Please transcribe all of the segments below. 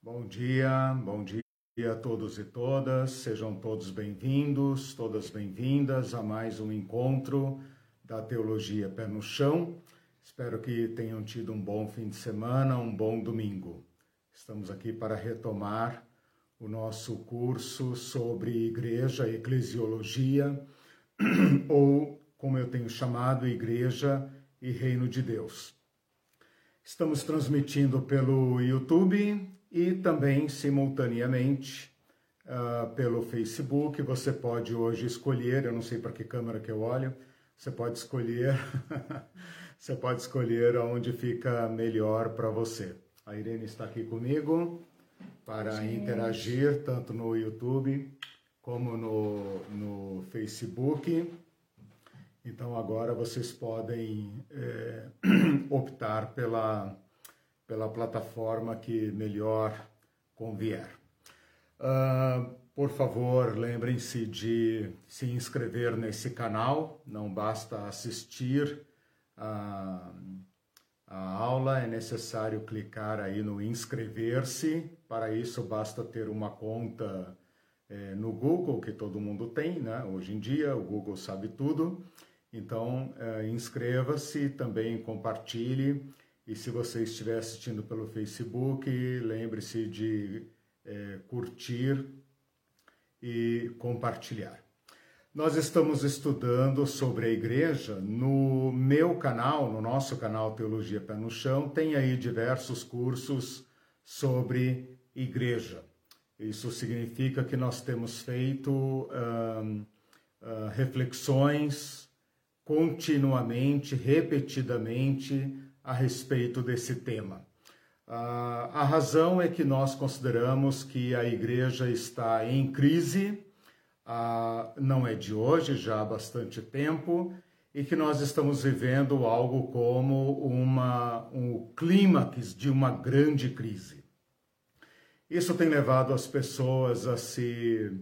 Bom dia, bom dia a todos e todas, sejam todos bem-vindos, todas bem-vindas a mais um encontro da Teologia Pé no Chão. Espero que tenham tido um bom fim de semana, um bom domingo. Estamos aqui para retomar o nosso curso sobre igreja, eclesiologia, ou como eu tenho chamado, igreja e reino de Deus. Estamos transmitindo pelo YouTube e também simultaneamente uh, pelo Facebook. Você pode hoje escolher, eu não sei para que câmera que eu olho, você pode escolher, você pode escolher onde fica melhor para você. A Irene está aqui comigo para Gente. interagir tanto no YouTube como no, no Facebook. Então agora vocês podem é, optar pela pela plataforma que melhor convier. Uh, por favor, lembrem-se de se inscrever nesse canal, não basta assistir a, a aula, é necessário clicar aí no inscrever-se. Para isso, basta ter uma conta é, no Google, que todo mundo tem, né? Hoje em dia, o Google sabe tudo. Então, é, inscreva-se, também compartilhe e se você estiver assistindo pelo Facebook, lembre-se de é, curtir e compartilhar. Nós estamos estudando sobre a igreja no meu canal, no nosso canal Teologia Pé no Chão, tem aí diversos cursos sobre igreja. Isso significa que nós temos feito uh, reflexões continuamente, repetidamente, a respeito desse tema. Uh, a razão é que nós consideramos que a igreja está em crise, uh, não é de hoje, já há bastante tempo, e que nós estamos vivendo algo como uma, um clímax de uma grande crise. Isso tem levado as pessoas a se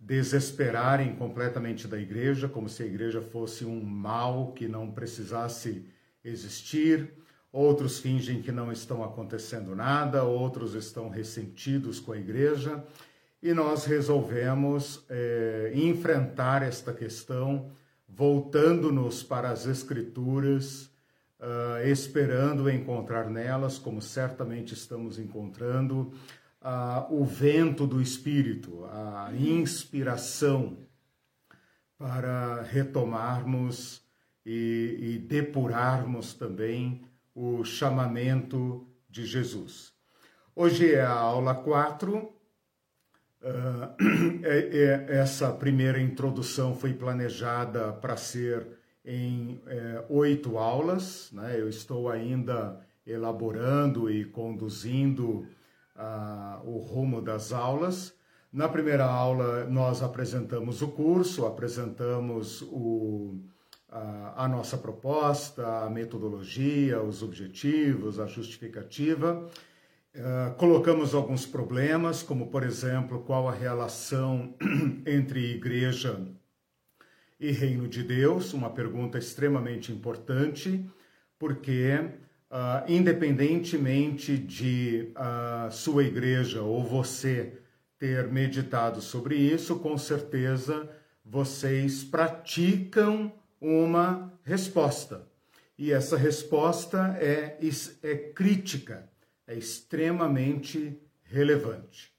desesperarem completamente da igreja, como se a igreja fosse um mal que não precisasse existir outros fingem que não estão acontecendo nada, outros estão ressentidos com a igreja, e nós resolvemos é, enfrentar esta questão voltando-nos para as Escrituras, uh, esperando encontrar nelas, como certamente estamos encontrando, uh, o vento do Espírito, a inspiração para retomarmos e, e depurarmos também o chamamento de Jesus. Hoje é a aula 4. Uh, é, é, essa primeira introdução foi planejada para ser em é, oito aulas. Né? Eu estou ainda elaborando e conduzindo uh, o rumo das aulas. Na primeira aula, nós apresentamos o curso, apresentamos o, a, a nossa proposta, a metodologia, os objetivos, a justificativa. Uh, colocamos alguns problemas, como por exemplo, qual a relação entre igreja e reino de Deus, uma pergunta extremamente importante, porque uh, independentemente de uh, sua igreja ou você ter meditado sobre isso, com certeza vocês praticam uma resposta. E essa resposta é, é crítica, é extremamente relevante.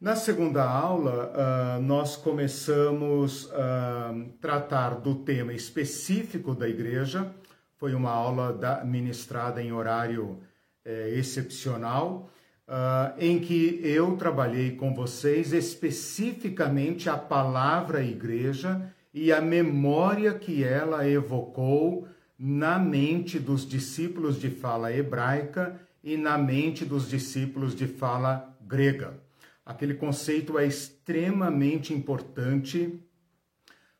Na segunda aula, uh, nós começamos a uh, tratar do tema específico da igreja. Foi uma aula da, ministrada em horário eh, excepcional, uh, em que eu trabalhei com vocês especificamente a palavra igreja e a memória que ela evocou na mente dos discípulos de fala hebraica e na mente dos discípulos de fala grega. Aquele conceito é extremamente importante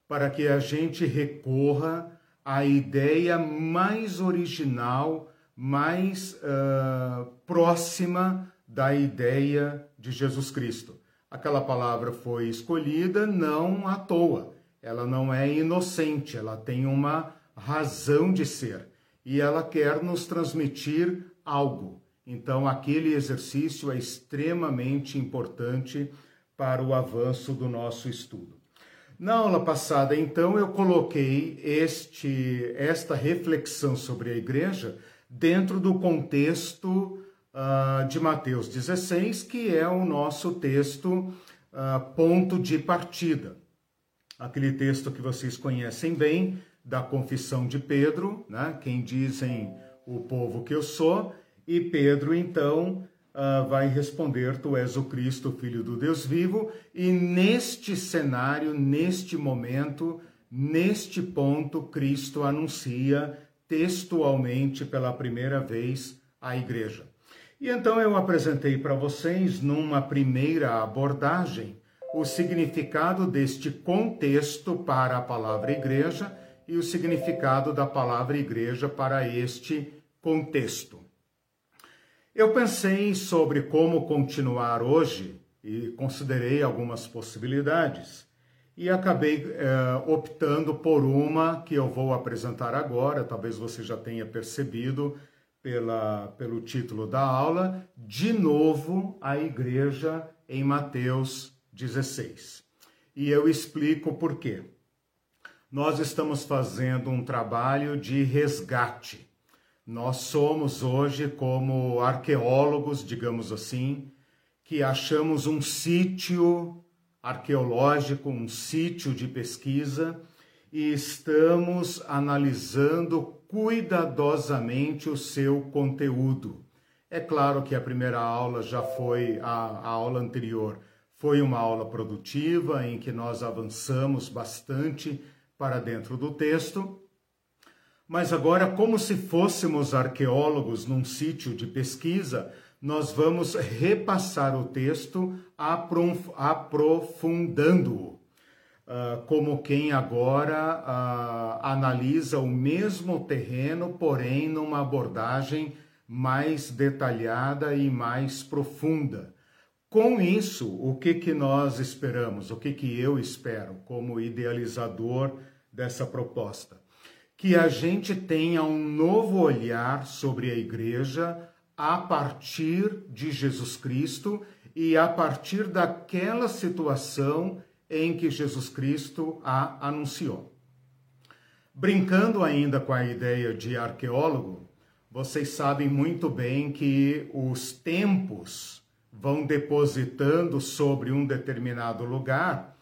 para que a gente recorra à ideia mais original, mais uh, próxima da ideia de Jesus Cristo. Aquela palavra foi escolhida não à toa ela não é inocente, ela tem uma razão de ser e ela quer nos transmitir algo. Então, aquele exercício é extremamente importante para o avanço do nosso estudo. Na aula passada, então, eu coloquei este, esta reflexão sobre a igreja dentro do contexto uh, de Mateus 16, que é o nosso texto uh, ponto de partida. Aquele texto que vocês conhecem bem, da confissão de Pedro, né? quem dizem o povo que eu sou, e Pedro, então, uh, vai responder: Tu és o Cristo, filho do Deus vivo, e neste cenário, neste momento, neste ponto, Cristo anuncia textualmente pela primeira vez à igreja. E então eu apresentei para vocês, numa primeira abordagem, o significado deste contexto para a palavra igreja e o significado da palavra igreja para este contexto. Eu pensei sobre como continuar hoje e considerei algumas possibilidades e acabei é, optando por uma que eu vou apresentar agora, talvez você já tenha percebido pela, pelo título da aula, de novo a igreja em Mateus 16. E eu explico por quê. Nós estamos fazendo um trabalho de resgate nós somos hoje como arqueólogos, digamos assim, que achamos um sítio arqueológico, um sítio de pesquisa e estamos analisando cuidadosamente o seu conteúdo. É claro que a primeira aula já foi, a, a aula anterior foi uma aula produtiva em que nós avançamos bastante para dentro do texto mas agora, como se fôssemos arqueólogos num sítio de pesquisa, nós vamos repassar o texto aprofundando-o, uh, como quem agora uh, analisa o mesmo terreno, porém numa abordagem mais detalhada e mais profunda. Com isso, o que, que nós esperamos, o que, que eu espero como idealizador dessa proposta? que a gente tenha um novo olhar sobre a igreja a partir de Jesus Cristo e a partir daquela situação em que Jesus Cristo a anunciou. Brincando ainda com a ideia de arqueólogo, vocês sabem muito bem que os tempos vão depositando sobre um determinado lugar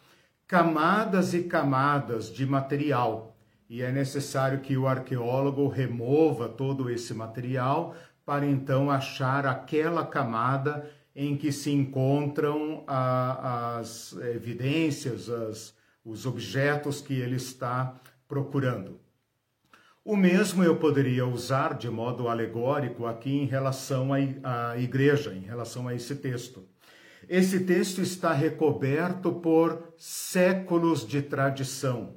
camadas e camadas de material e é necessário que o arqueólogo remova todo esse material para então achar aquela camada em que se encontram a, as evidências, as, os objetos que ele está procurando. O mesmo eu poderia usar de modo alegórico aqui em relação à igreja, em relação a esse texto. Esse texto está recoberto por séculos de tradição.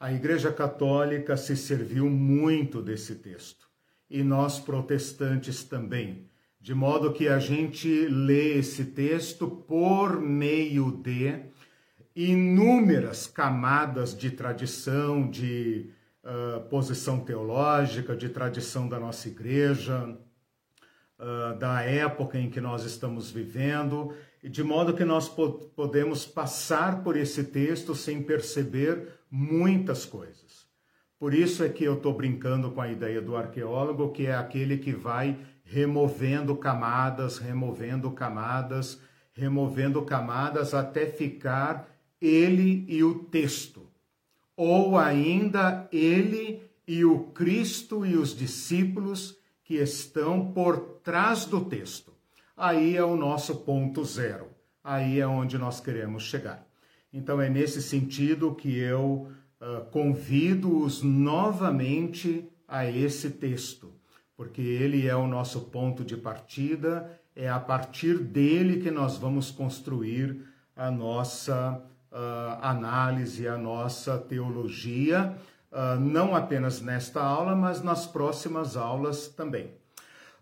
A Igreja Católica se serviu muito desse texto e nós protestantes também, de modo que a gente lê esse texto por meio de inúmeras camadas de tradição, de posição teológica, de tradição da nossa igreja, uh, da época em que nós estamos vivendo, de modo que nós podemos passar por esse texto sem perceber muitas coisas. Por isso é que eu estou brincando com a ideia do arqueólogo, que é aquele que vai removendo camadas, removendo camadas, removendo camadas até ficar ele e o texto. Ou ainda ele e o Cristo e os discípulos que estão por trás do texto. Aí é o nosso ponto zero. Aí é onde nós queremos chegar. Então é nesse sentido que eu uh, convido-os novamente a esse texto, porque ele é o nosso ponto de partida, é a partir dele que nós vamos construir a nossa uh, análise, a nossa teologia, uh, não apenas nesta aula, mas nas próximas aulas também.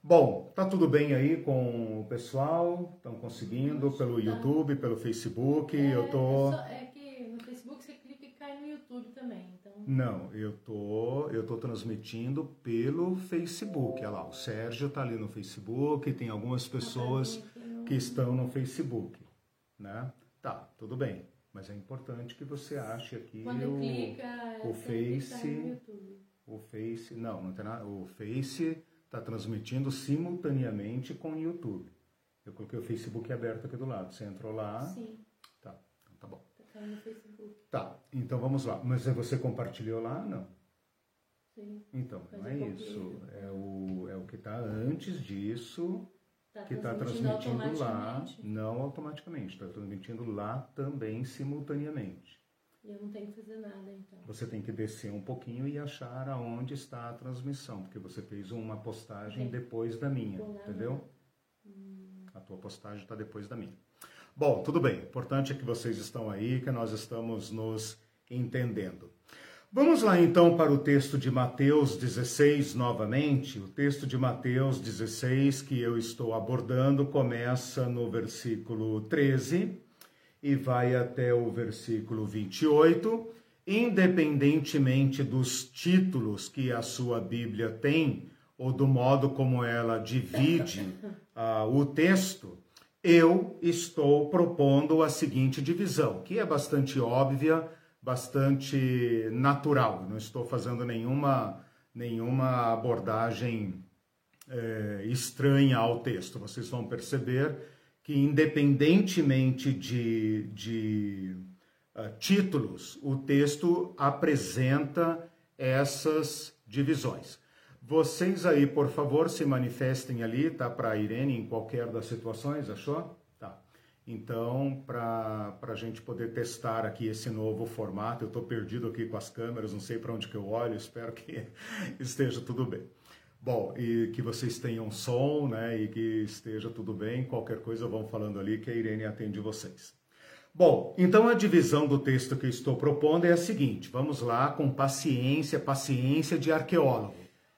Bom, tá tudo bem aí com o pessoal? Estão conseguindo pelo YouTube, pelo Facebook? É, eu tô. É que no Facebook você clica e cai no YouTube também. Então Não, eu tô, eu tô transmitindo pelo Facebook. Olha lá, o Sérgio tá ali no Facebook, tem algumas pessoas que estão no Facebook, né? Tá, tudo bem. Mas é importante que você ache aqui Quando o, clica, o sempre tá Face. O Face, não, não tem nada. O Face está transmitindo simultaneamente com o YouTube. Eu coloquei o Facebook aberto aqui do lado. Você entrou lá. Sim, Tá, então tá bom. tá no Facebook. Tá, então vamos lá. Mas você compartilhou lá? Não. Sim. Então, não é isso. É o, é o que está antes disso Tá que está transmitindo transmitindo lá. Não automaticamente, está transmitindo lá também simultaneamente. E eu não tenho que fazer nada, então. Você tem que descer um pouquinho e achar aonde está a transmissão, porque você fez uma postagem Sim. depois da minha, Vou lá, entendeu? A tua postagem está depois da minha. Bom, tudo bem. O importante é que vocês estão aí, que nós estamos nos entendendo. Vamos lá então para o texto de Mateus 16 novamente. O texto de Mateus 16 que eu estou abordando começa no versículo 13 e vai até o versículo 28. Independentemente dos títulos que a sua Bíblia tem, ou do modo como ela divide ah, o texto, eu estou propondo a seguinte divisão, que é bastante óbvia, bastante natural. Não estou fazendo nenhuma, nenhuma abordagem é, estranha ao texto. Vocês vão perceber que, independentemente de, de ah, títulos, o texto apresenta essas divisões. Vocês aí, por favor, se manifestem ali, tá? Para Irene, em qualquer das situações, achou? Então, para a gente poder testar aqui esse novo formato, eu estou perdido aqui com as câmeras, não sei para onde que eu olho, espero que esteja tudo bem. Bom, e que vocês tenham som, né? E que esteja tudo bem. Qualquer coisa vão falando ali que a Irene atende vocês. Bom, então a divisão do texto que eu estou propondo é a seguinte: vamos lá com paciência, paciência de arqueólogo.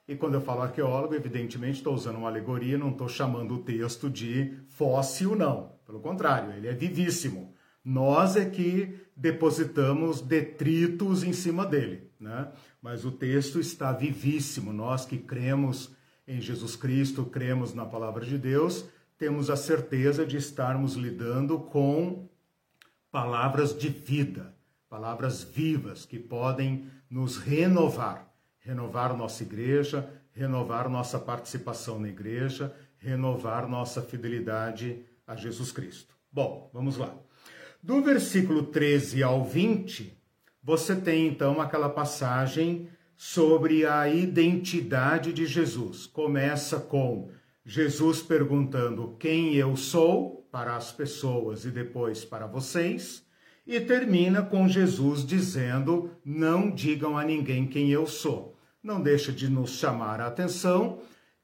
E quando eu falo arqueólogo, evidentemente estou usando uma alegoria, não estou chamando o texto de fóssil, não. Pelo contrário, ele é vivíssimo. Nós é que depositamos detritos em cima dele, né? Mas o texto está vivíssimo. Nós que cremos em Jesus Cristo, cremos na palavra de Deus, temos a certeza de estarmos lidando com palavras de vida, palavras vivas que podem nos renovar, renovar nossa igreja, renovar nossa participação na igreja, renovar nossa fidelidade a Jesus Cristo. Bom, vamos lá. Do versículo 13 ao 20, você tem então aquela passagem sobre a identidade de Jesus. Começa com Jesus perguntando quem eu sou para as pessoas e depois para vocês, e termina com Jesus dizendo: Não digam a ninguém quem eu sou. Não deixa de nos chamar a atenção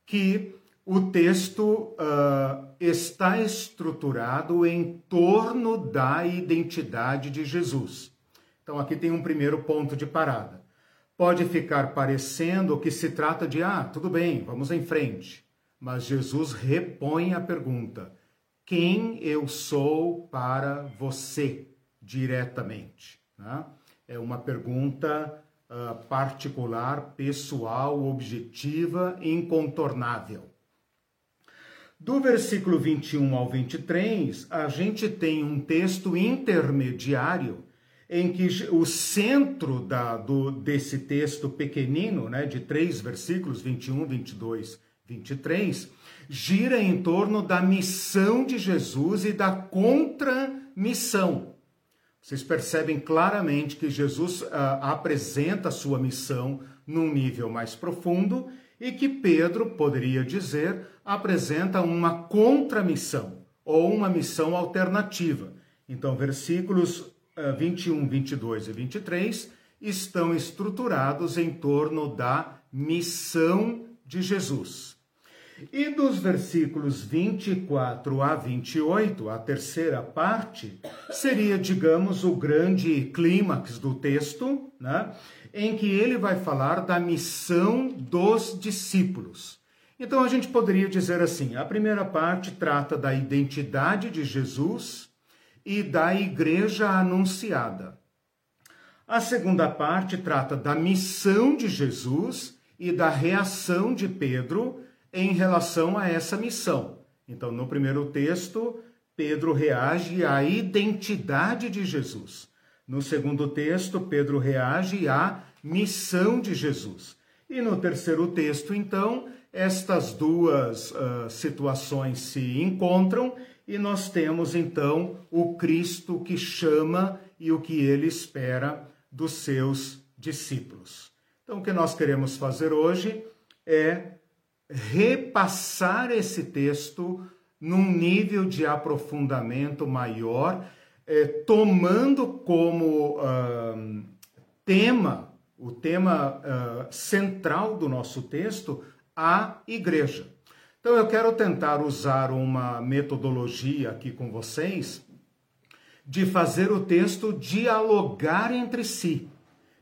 que o texto uh, está estruturado em torno da identidade de Jesus. Então, aqui tem um primeiro ponto de parada. Pode ficar parecendo que se trata de, ah, tudo bem, vamos em frente. Mas Jesus repõe a pergunta: quem eu sou para você diretamente? Né? É uma pergunta uh, particular, pessoal, objetiva, incontornável. Do versículo 21 ao 23, a gente tem um texto intermediário em que o centro da, do, desse texto pequenino, né, de três versículos, 21, 22, 23, gira em torno da missão de Jesus e da contramissão. Vocês percebem claramente que Jesus uh, apresenta a sua missão num nível mais profundo e que Pedro, poderia dizer, apresenta uma contramissão ou uma missão alternativa. Então, versículos uh, 21, 22 e 23 estão estruturados em torno da missão de Jesus. E dos versículos 24 a 28, a terceira parte, seria, digamos, o grande clímax do texto, né? em que ele vai falar da missão dos discípulos. Então a gente poderia dizer assim: a primeira parte trata da identidade de Jesus e da igreja anunciada. A segunda parte trata da missão de Jesus e da reação de Pedro em relação a essa missão. Então, no primeiro texto, Pedro reage à identidade de Jesus. No segundo texto, Pedro reage à missão de Jesus. E no terceiro texto, então, estas duas uh, situações se encontram e nós temos então o Cristo que chama e o que ele espera dos seus discípulos. Então, o que nós queremos fazer hoje é repassar esse texto num nível de aprofundamento maior, é, tomando como uh, tema, o tema uh, central do nosso texto, a igreja. Então, eu quero tentar usar uma metodologia aqui com vocês de fazer o texto dialogar entre si,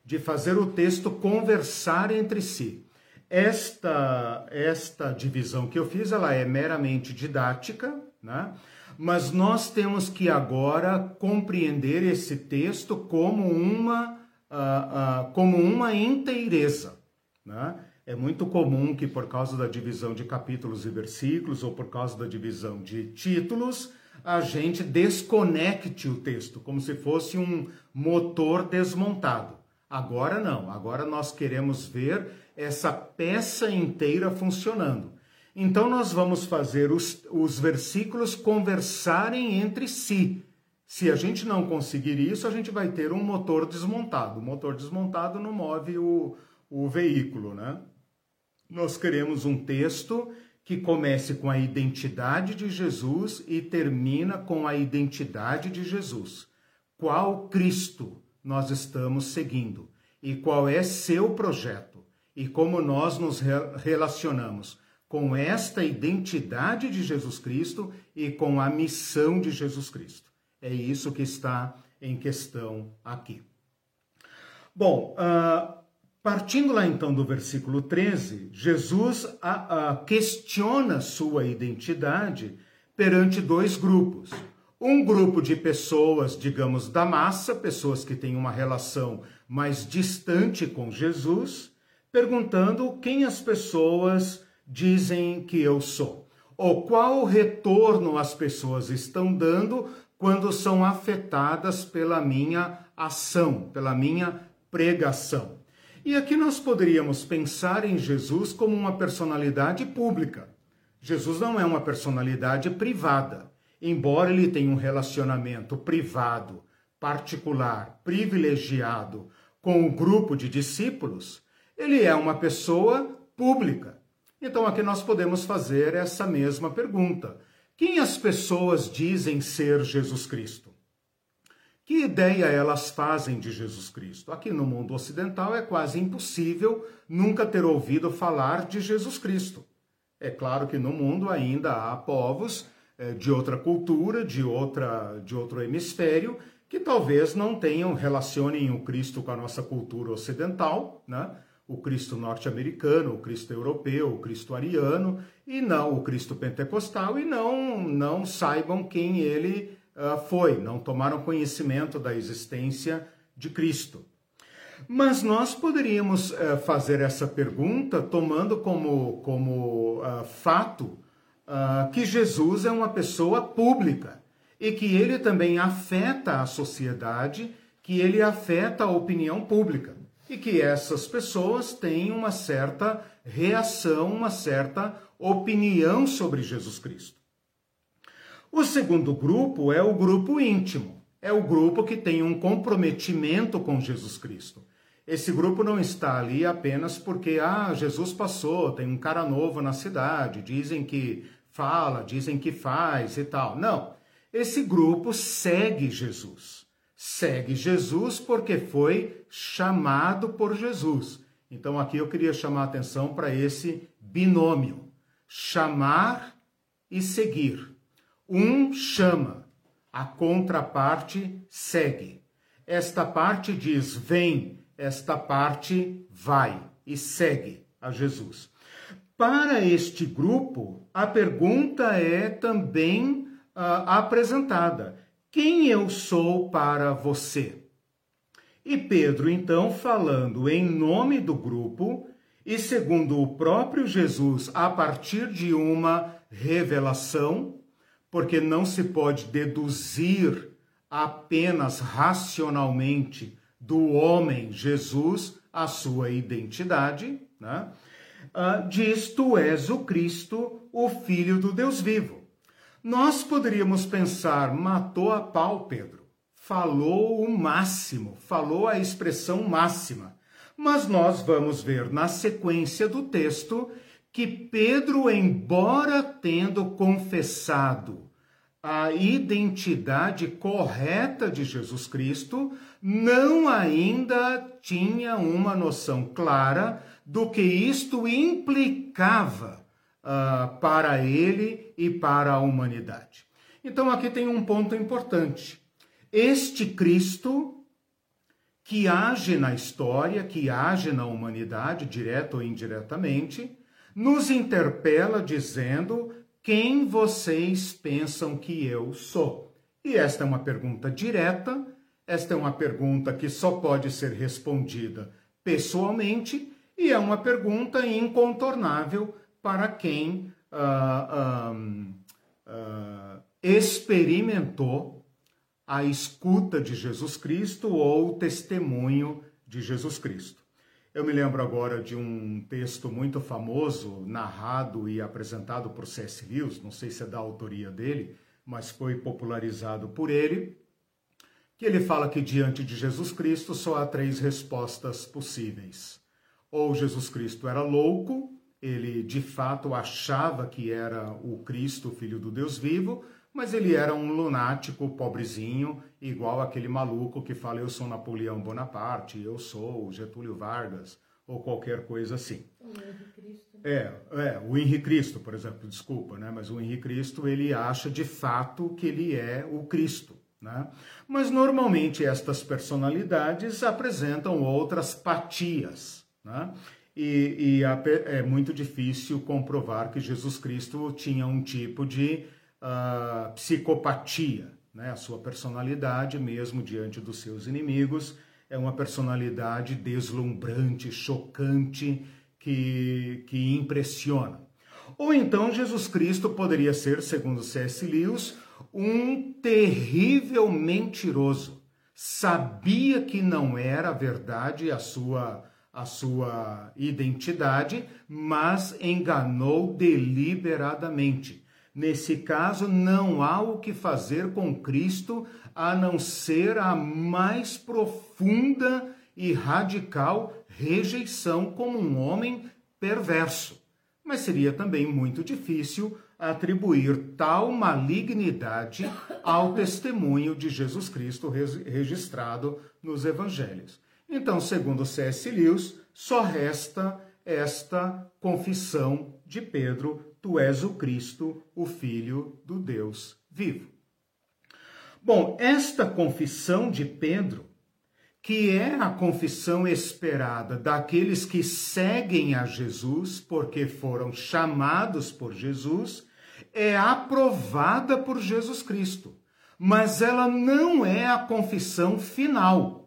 de fazer o texto conversar entre si. Esta, esta divisão que eu fiz, ela é meramente didática, né? mas nós temos que agora compreender esse texto como uma, uh, uh, como uma inteireza. Né? É muito comum que, por causa da divisão de capítulos e versículos, ou por causa da divisão de títulos, a gente desconecte o texto, como se fosse um motor desmontado. Agora não, agora nós queremos ver essa peça inteira funcionando. Então nós vamos fazer os, os versículos conversarem entre si. Se a gente não conseguir isso, a gente vai ter um motor desmontado. O motor desmontado não move o, o veículo, né? Nós queremos um texto que comece com a identidade de Jesus e termina com a identidade de Jesus. Qual Cristo nós estamos seguindo e qual é seu projeto e como nós nos relacionamos com esta identidade de Jesus Cristo e com a missão de Jesus Cristo. É isso que está em questão aqui. Bom, uh, Partindo lá então do versículo 13, Jesus a, a questiona sua identidade perante dois grupos. Um grupo de pessoas, digamos, da massa, pessoas que têm uma relação mais distante com Jesus, perguntando quem as pessoas dizem que eu sou, ou qual retorno as pessoas estão dando quando são afetadas pela minha ação, pela minha pregação. E aqui nós poderíamos pensar em Jesus como uma personalidade pública. Jesus não é uma personalidade privada. Embora ele tenha um relacionamento privado, particular, privilegiado com o grupo de discípulos, ele é uma pessoa pública. Então aqui nós podemos fazer essa mesma pergunta: quem as pessoas dizem ser Jesus Cristo? Que ideia elas fazem de Jesus Cristo? Aqui no mundo ocidental é quase impossível nunca ter ouvido falar de Jesus Cristo. É claro que no mundo ainda há povos eh, de outra cultura, de, outra, de outro hemisfério, que talvez não tenham, relacionem o Cristo com a nossa cultura ocidental, né? o Cristo norte-americano, o Cristo europeu, o Cristo ariano, e não o Cristo pentecostal, e não, não saibam quem ele uh, foi, não tomaram conhecimento da existência de Cristo. Mas nós poderíamos uh, fazer essa pergunta tomando como, como uh, fato que Jesus é uma pessoa pública e que ele também afeta a sociedade, que ele afeta a opinião pública e que essas pessoas têm uma certa reação, uma certa opinião sobre Jesus Cristo. O segundo grupo é o grupo íntimo. É o grupo que tem um comprometimento com Jesus Cristo. Esse grupo não está ali apenas porque ah, Jesus passou, tem um cara novo na cidade, dizem que fala, dizem que faz e tal. Não. Esse grupo segue Jesus. Segue Jesus porque foi chamado por Jesus. Então aqui eu queria chamar a atenção para esse binômio: chamar e seguir. Um chama, a contraparte segue. Esta parte diz vem, esta parte vai e segue a Jesus. Para este grupo, a pergunta é também uh, apresentada: Quem eu sou para você? E Pedro, então, falando em nome do grupo, e segundo o próprio Jesus, a partir de uma revelação, porque não se pode deduzir apenas racionalmente do homem Jesus a sua identidade, né? Uh, diz: Tu és o Cristo, o Filho do Deus vivo. Nós poderíamos pensar, matou a pau, Pedro. Falou o máximo, falou a expressão máxima. Mas nós vamos ver na sequência do texto que Pedro, embora tendo confessado a identidade correta de Jesus Cristo, não ainda tinha uma noção clara do que isto implicava uh, para ele e para a humanidade. Então aqui tem um ponto importante. Este Cristo que age na história, que age na humanidade, direto ou indiretamente, nos interpela dizendo quem vocês pensam que eu sou. E esta é uma pergunta direta, esta é uma pergunta que só pode ser respondida pessoalmente e é uma pergunta incontornável para quem uh, uh, experimentou a escuta de Jesus Cristo ou o testemunho de Jesus Cristo. Eu me lembro agora de um texto muito famoso, narrado e apresentado por C.S. Lewis, não sei se é da autoria dele, mas foi popularizado por ele, que ele fala que diante de Jesus Cristo só há três respostas possíveis. Ou Jesus Cristo era louco, ele de fato achava que era o Cristo, filho do Deus vivo, mas ele era um lunático pobrezinho, igual aquele maluco que fala eu sou Napoleão Bonaparte, eu sou Getúlio Vargas, ou qualquer coisa assim. O Henrique Cristo. É, é, o Henrique Cristo, por exemplo, desculpa, né? Mas o Henrique Cristo, ele acha de fato que ele é o Cristo, né? Mas normalmente estas personalidades apresentam outras patias, né? e, e é muito difícil comprovar que Jesus Cristo tinha um tipo de uh, psicopatia, né? A sua personalidade, mesmo diante dos seus inimigos, é uma personalidade deslumbrante, chocante, que, que impressiona. Ou então Jesus Cristo poderia ser, segundo C.S. Lewis, um terrível mentiroso. Sabia que não era verdade a sua a sua identidade, mas enganou deliberadamente. Nesse caso, não há o que fazer com Cristo a não ser a mais profunda e radical rejeição como um homem perverso. Mas seria também muito difícil atribuir tal malignidade ao testemunho de Jesus Cristo registrado nos evangelhos. Então, segundo C.S. Lewis, só resta esta confissão de Pedro: Tu és o Cristo, o Filho do Deus vivo. Bom, esta confissão de Pedro, que é a confissão esperada daqueles que seguem a Jesus porque foram chamados por Jesus, é aprovada por Jesus Cristo. Mas ela não é a confissão final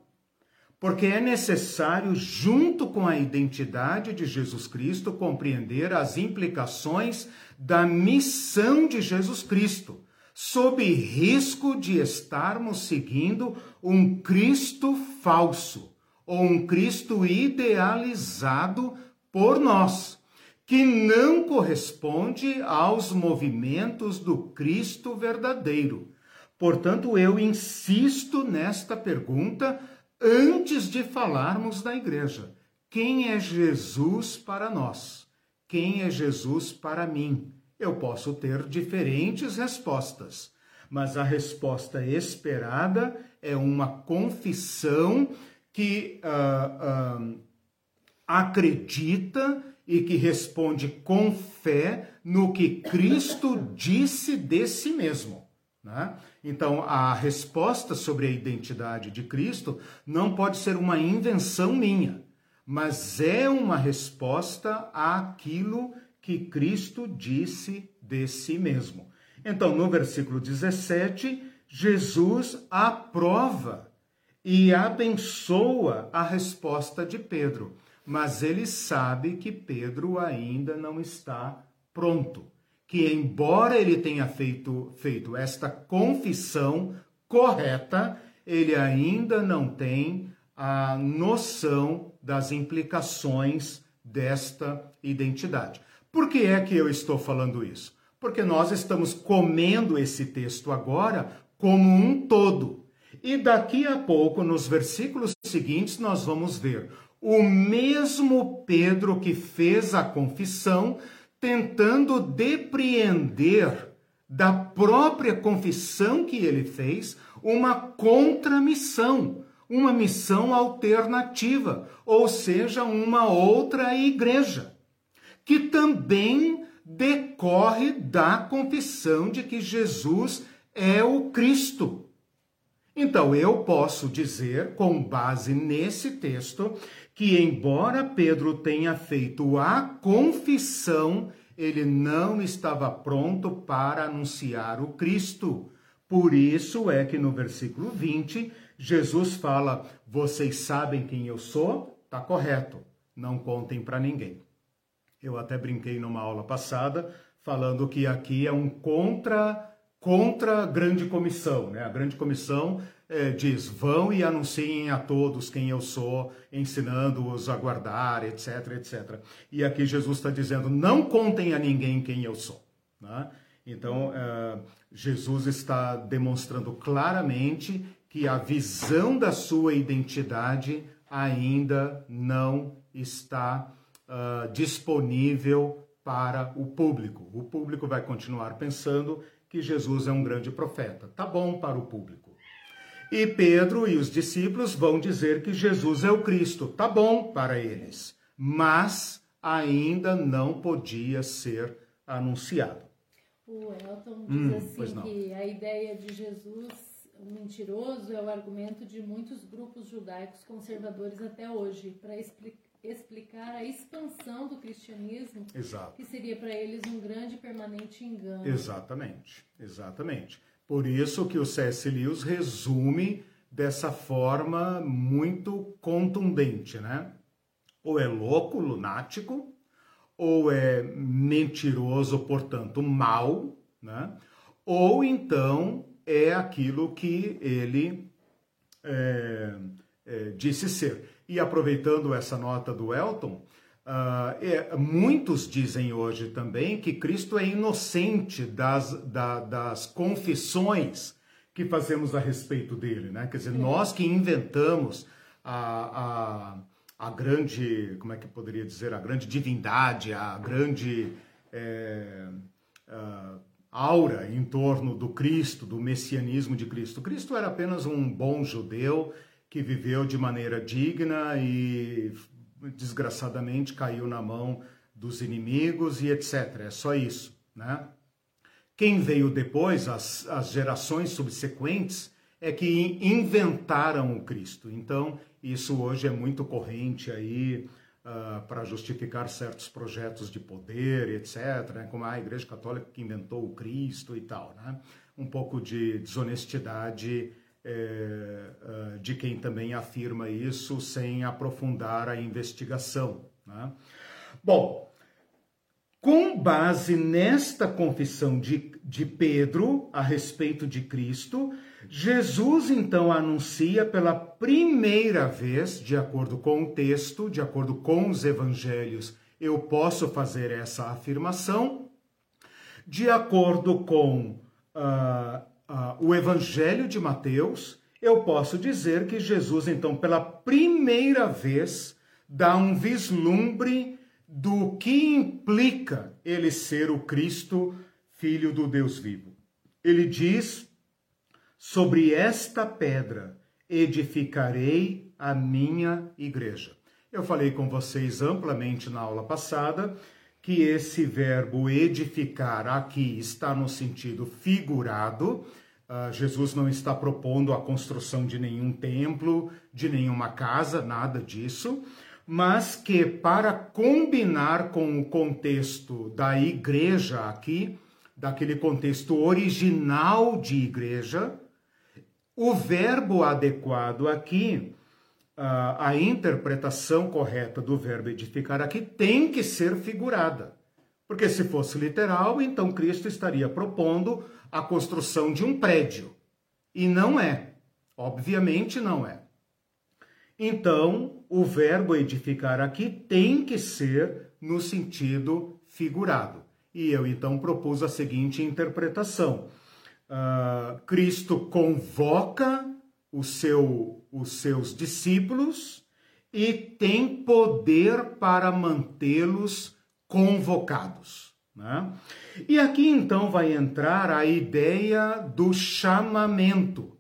porque é necessário, junto com a identidade de Jesus Cristo, compreender as implicações da missão de Jesus Cristo, sob risco de estarmos seguindo um Cristo falso ou um Cristo idealizado por nós, que não corresponde aos movimentos do Cristo verdadeiro. Portanto, eu insisto nesta pergunta antes de falarmos da igreja. Quem é Jesus para nós? Quem é Jesus para mim? Eu posso ter diferentes respostas, mas a resposta esperada é uma confissão que uh, uh, acredita e que responde com fé no que Cristo disse de si mesmo. Né? Então, a resposta sobre a identidade de Cristo não pode ser uma invenção minha, mas é uma resposta àquilo que Cristo disse de si mesmo. Então, no versículo 17, Jesus aprova e abençoa a resposta de Pedro, mas ele sabe que Pedro ainda não está pronto. Que, embora ele tenha feito, feito esta confissão correta, ele ainda não tem a noção das implicações desta identidade. Por que é que eu estou falando isso? Porque nós estamos comendo esse texto agora como um todo. E daqui a pouco, nos versículos seguintes, nós vamos ver o mesmo Pedro que fez a confissão, tentando depreender da própria confissão que ele fez uma contramissão, uma missão alternativa, ou seja, uma outra igreja, que também decorre da confissão de que Jesus é o Cristo. Então, eu posso dizer, com base nesse texto, que, embora Pedro tenha feito a confissão, ele não estava pronto para anunciar o Cristo. Por isso é que no versículo 20, Jesus fala: Vocês sabem quem eu sou? Tá correto, não contem para ninguém. Eu até brinquei numa aula passada falando que aqui é um contra contra a grande comissão. Né? A grande comissão é, diz: vão e anunciem a todos quem eu sou, ensinando-os a guardar, etc, etc. E aqui Jesus está dizendo: não contem a ninguém quem eu sou. Né? Então, é, Jesus está demonstrando claramente que a visão da sua identidade ainda não está uh, disponível para o público. O público vai continuar pensando que Jesus é um grande profeta. Tá bom para o público. E Pedro e os discípulos vão dizer que Jesus é o Cristo. Tá bom para eles. Mas ainda não podia ser anunciado. O Elton diz hum, assim que a ideia de Jesus mentiroso é o argumento de muitos grupos judaicos conservadores até hoje para explicar explicar a expansão do cristianismo, Exato. que seria para eles um grande e permanente engano. Exatamente, exatamente. Por isso que o C.S. Lewis resume dessa forma muito contundente, né? Ou é louco, lunático, ou é mentiroso, portanto, mal, né? Ou então é aquilo que ele é, é, disse ser. E aproveitando essa nota do Elton, uh, é, muitos dizem hoje também que Cristo é inocente das, da, das confissões que fazemos a respeito dele, né? Quer dizer, nós que inventamos a, a, a grande, como é que poderia dizer, a grande divindade, a grande é, uh, aura em torno do Cristo, do messianismo de Cristo. Cristo era apenas um bom judeu que viveu de maneira digna e desgraçadamente caiu na mão dos inimigos e etc. É só isso, né? Quem veio depois, as, as gerações subsequentes, é que inventaram o Cristo. Então, isso hoje é muito corrente aí uh, para justificar certos projetos de poder, etc., né? como a Igreja Católica que inventou o Cristo e tal, né? Um pouco de desonestidade é, de quem também afirma isso sem aprofundar a investigação. Né? Bom, com base nesta confissão de, de Pedro a respeito de Cristo, Jesus então anuncia pela primeira vez, de acordo com o texto, de acordo com os evangelhos, eu posso fazer essa afirmação, de acordo com uh, ah, o Evangelho de Mateus, eu posso dizer que Jesus, então, pela primeira vez, dá um vislumbre do que implica ele ser o Cristo, filho do Deus vivo. Ele diz: Sobre esta pedra edificarei a minha igreja. Eu falei com vocês amplamente na aula passada que esse verbo edificar aqui está no sentido figurado. Uh, Jesus não está propondo a construção de nenhum templo, de nenhuma casa, nada disso, mas que para combinar com o contexto da igreja aqui, daquele contexto original de igreja, o verbo adequado aqui, a, a interpretação correta do verbo edificar aqui tem que ser figurada. Porque se fosse literal, então Cristo estaria propondo a construção de um prédio. E não é. Obviamente não é. Então, o verbo edificar aqui tem que ser no sentido figurado. E eu então propus a seguinte interpretação: uh, Cristo convoca o seu, os seus discípulos e tem poder para mantê-los convocados. Né? E aqui então vai entrar a ideia do chamamento.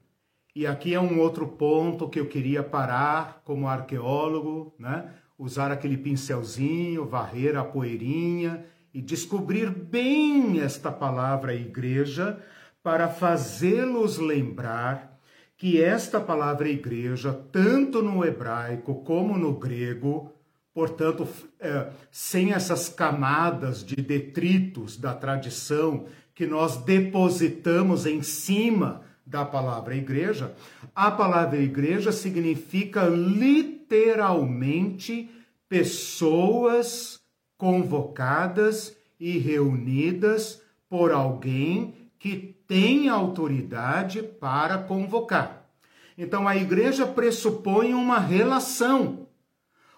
E aqui é um outro ponto que eu queria parar como arqueólogo, né? usar aquele pincelzinho, varrer a poeirinha e descobrir bem esta palavra igreja para fazê-los lembrar que esta palavra igreja, tanto no hebraico como no grego, portanto, é, sem essas camadas de detritos da tradição que nós depositamos em cima da palavra igreja, a palavra igreja significa literalmente pessoas convocadas e reunidas por alguém que tem autoridade para convocar. Então a igreja pressupõe uma relação,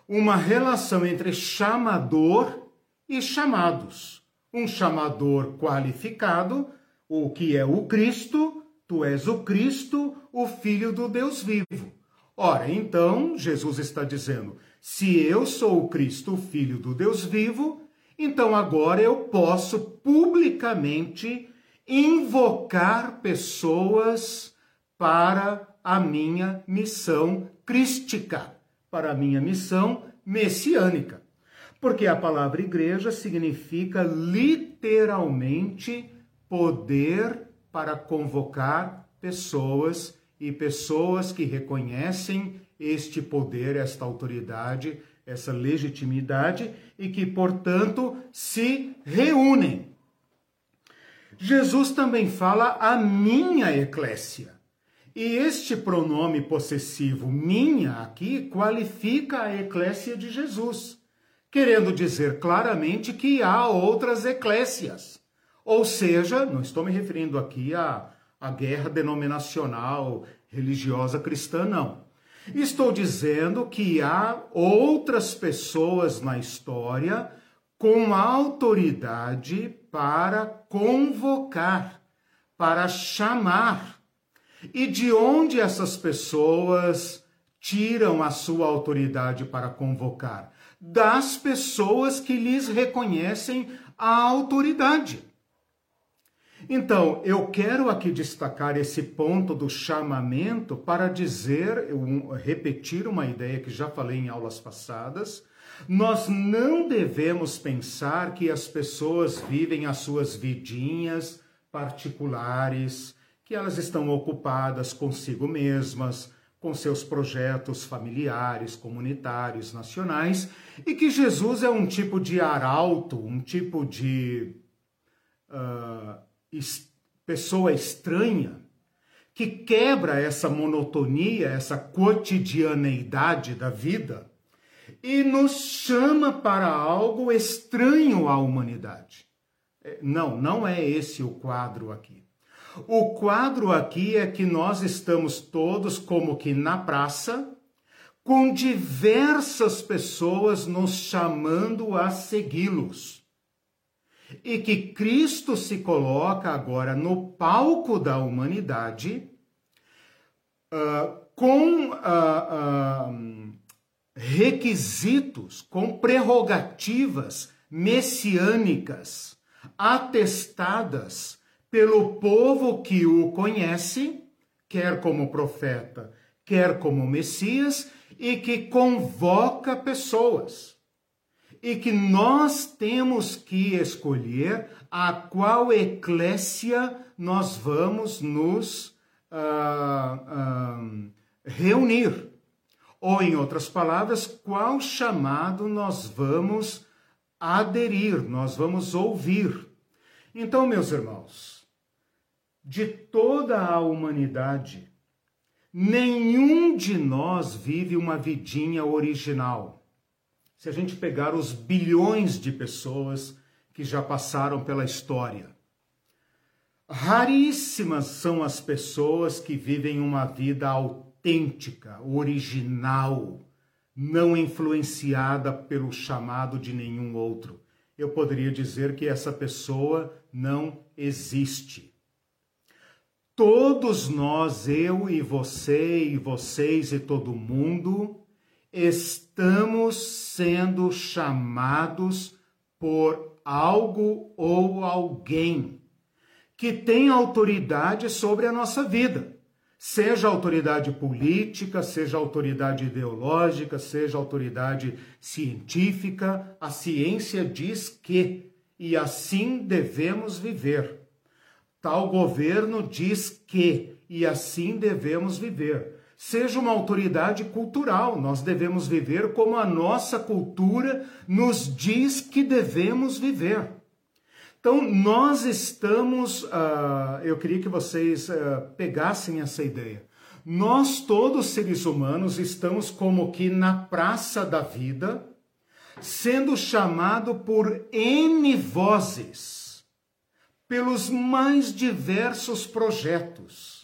uma relação entre chamador e chamados. Um chamador qualificado, o que é o Cristo, tu és o Cristo, o Filho do Deus vivo. Ora, então Jesus está dizendo: se eu sou o Cristo, o Filho do Deus vivo, então agora eu posso publicamente invocar pessoas para a minha missão crística, para a minha missão messiânica. Porque a palavra igreja significa literalmente poder para convocar pessoas e pessoas que reconhecem este poder, esta autoridade, essa legitimidade e que, portanto, se reúnem. Jesus também fala a minha eclésia. E este pronome possessivo minha aqui qualifica a eclésia de Jesus, querendo dizer claramente que há outras eclésias. Ou seja, não estou me referindo aqui à, à guerra denominacional religiosa cristã, não. Estou dizendo que há outras pessoas na história com autoridade para convocar, para chamar. E de onde essas pessoas tiram a sua autoridade para convocar? Das pessoas que lhes reconhecem a autoridade. Então, eu quero aqui destacar esse ponto do chamamento para dizer, repetir uma ideia que já falei em aulas passadas. Nós não devemos pensar que as pessoas vivem as suas vidinhas particulares, que elas estão ocupadas consigo mesmas, com seus projetos familiares, comunitários, nacionais, e que Jesus é um tipo de arauto, um tipo de. Uh, pessoa estranha que quebra essa monotonia, essa cotidianeidade da vida e nos chama para algo estranho à humanidade. É, não, não é esse o quadro aqui. O quadro aqui é que nós estamos todos como que na praça, com diversas pessoas nos chamando a segui-los e que Cristo se coloca agora no palco da humanidade uh, com uh, uh, requisitos, com prerrogativas messiânicas atestadas pelo povo que o conhece, quer como profeta, quer como Messias, e que convoca pessoas e que nós temos que escolher a qual eclésia nós vamos nos uh, uh, reunir. Ou, em outras palavras, qual chamado nós vamos aderir, nós vamos ouvir. Então, meus irmãos, de toda a humanidade, Nenhum de nós vive uma vidinha original. Se a gente pegar os bilhões de pessoas que já passaram pela história, raríssimas são as pessoas que vivem uma vida autêntica, original, não influenciada pelo chamado de nenhum outro. Eu poderia dizer que essa pessoa não existe. Todos nós, eu e você e vocês e todo mundo, estamos sendo chamados por algo ou alguém que tem autoridade sobre a nossa vida. Seja autoridade política, seja autoridade ideológica, seja autoridade científica, a ciência diz que, e assim devemos viver. Tal governo diz que, e assim devemos viver. Seja uma autoridade cultural, nós devemos viver como a nossa cultura nos diz que devemos viver. Então, nós estamos, uh, eu queria que vocês uh, pegassem essa ideia. Nós, todos seres humanos, estamos como que na praça da vida, sendo chamado por N vozes pelos mais diversos projetos.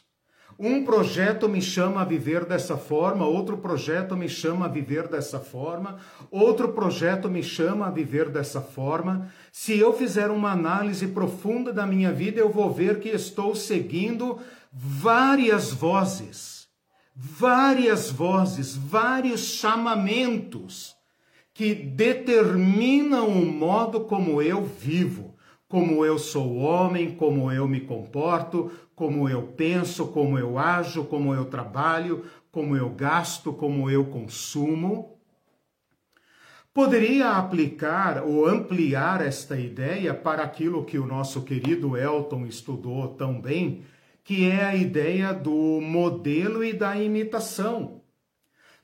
Um projeto me chama a viver dessa forma, outro projeto me chama a viver dessa forma, outro projeto me chama a viver dessa forma. Se eu fizer uma análise profunda da minha vida, eu vou ver que estou seguindo várias vozes, várias vozes, vários chamamentos que determinam o modo como eu vivo como eu sou homem, como eu me comporto, como eu penso, como eu ajo, como eu trabalho, como eu gasto, como eu consumo. Poderia aplicar ou ampliar esta ideia para aquilo que o nosso querido Elton estudou tão bem, que é a ideia do modelo e da imitação.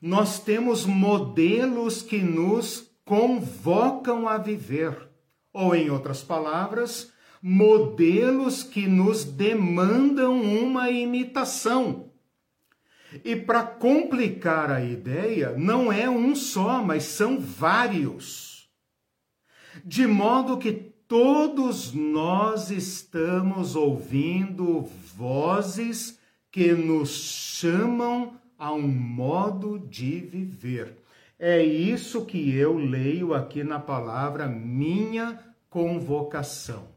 Nós temos modelos que nos convocam a viver ou, em outras palavras, modelos que nos demandam uma imitação. E para complicar a ideia, não é um só, mas são vários. De modo que todos nós estamos ouvindo vozes que nos chamam a um modo de viver. É isso que eu leio aqui na palavra minha convocação.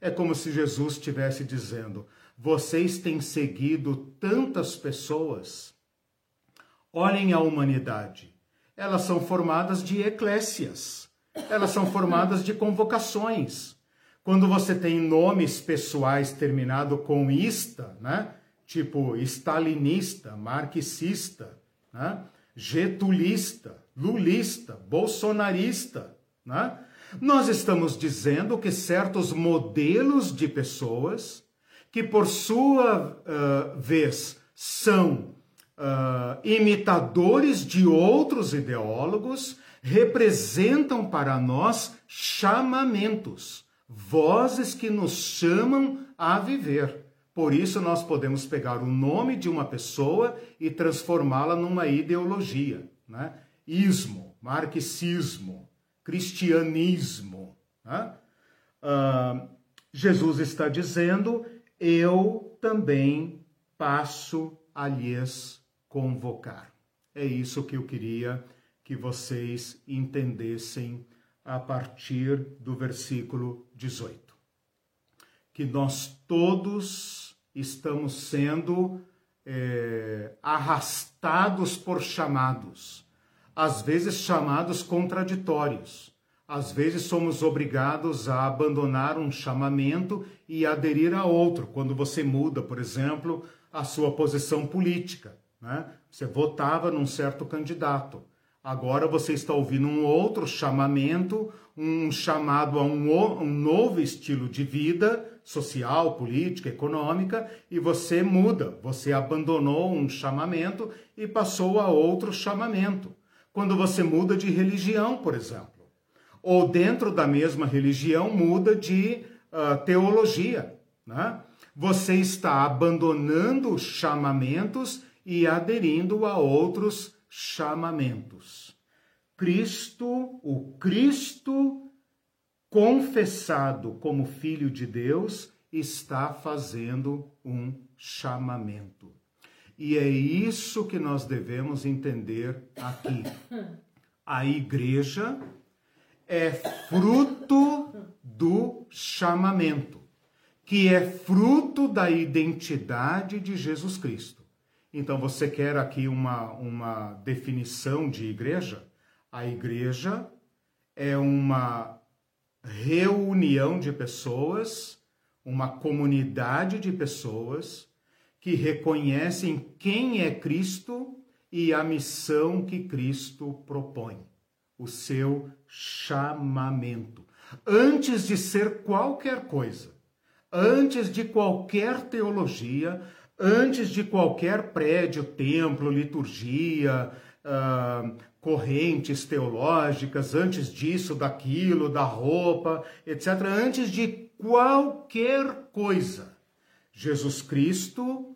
É como se Jesus estivesse dizendo: vocês têm seguido tantas pessoas. Olhem a humanidade. Elas são formadas de eclésias. Elas são formadas de convocações. Quando você tem nomes pessoais terminado com ista, né? Tipo stalinista, marxista, né? getulista, lulista, bolsonarista, né? Nós estamos dizendo que certos modelos de pessoas, que por sua uh, vez são uh, imitadores de outros ideólogos, representam para nós chamamentos, vozes que nos chamam a viver. Por isso, nós podemos pegar o nome de uma pessoa e transformá-la numa ideologia. Né? Ismo, marxismo, cristianismo. Né? Uh, Jesus está dizendo: eu também passo a lhes convocar. É isso que eu queria que vocês entendessem a partir do versículo 18. Que nós todos estamos sendo é, arrastados por chamados às vezes chamados contraditórios. Às vezes somos obrigados a abandonar um chamamento e aderir a outro, quando você muda, por exemplo, a sua posição política. Né? Você votava num certo candidato. Agora você está ouvindo um outro chamamento, um chamado a um, um novo estilo de vida social, política, econômica, e você muda. Você abandonou um chamamento e passou a outro chamamento quando você muda de religião, por exemplo. Ou dentro da mesma religião muda de uh, teologia. Né? Você está abandonando chamamentos e aderindo a outros chamamentos. Cristo, o Cristo confessado como Filho de Deus, está fazendo um chamamento. E é isso que nós devemos entender aqui. A igreja é fruto do chamamento, que é fruto da identidade de Jesus Cristo. Então, você quer aqui uma, uma definição de igreja? A igreja é uma reunião de pessoas, uma comunidade de pessoas que reconhecem quem é Cristo e a missão que Cristo propõe, o seu chamamento. Antes de ser qualquer coisa, antes de qualquer teologia, antes de qualquer prédio, templo, liturgia, uh, correntes teológicas, antes disso, daquilo, da roupa, etc., antes de qualquer coisa, Jesus Cristo,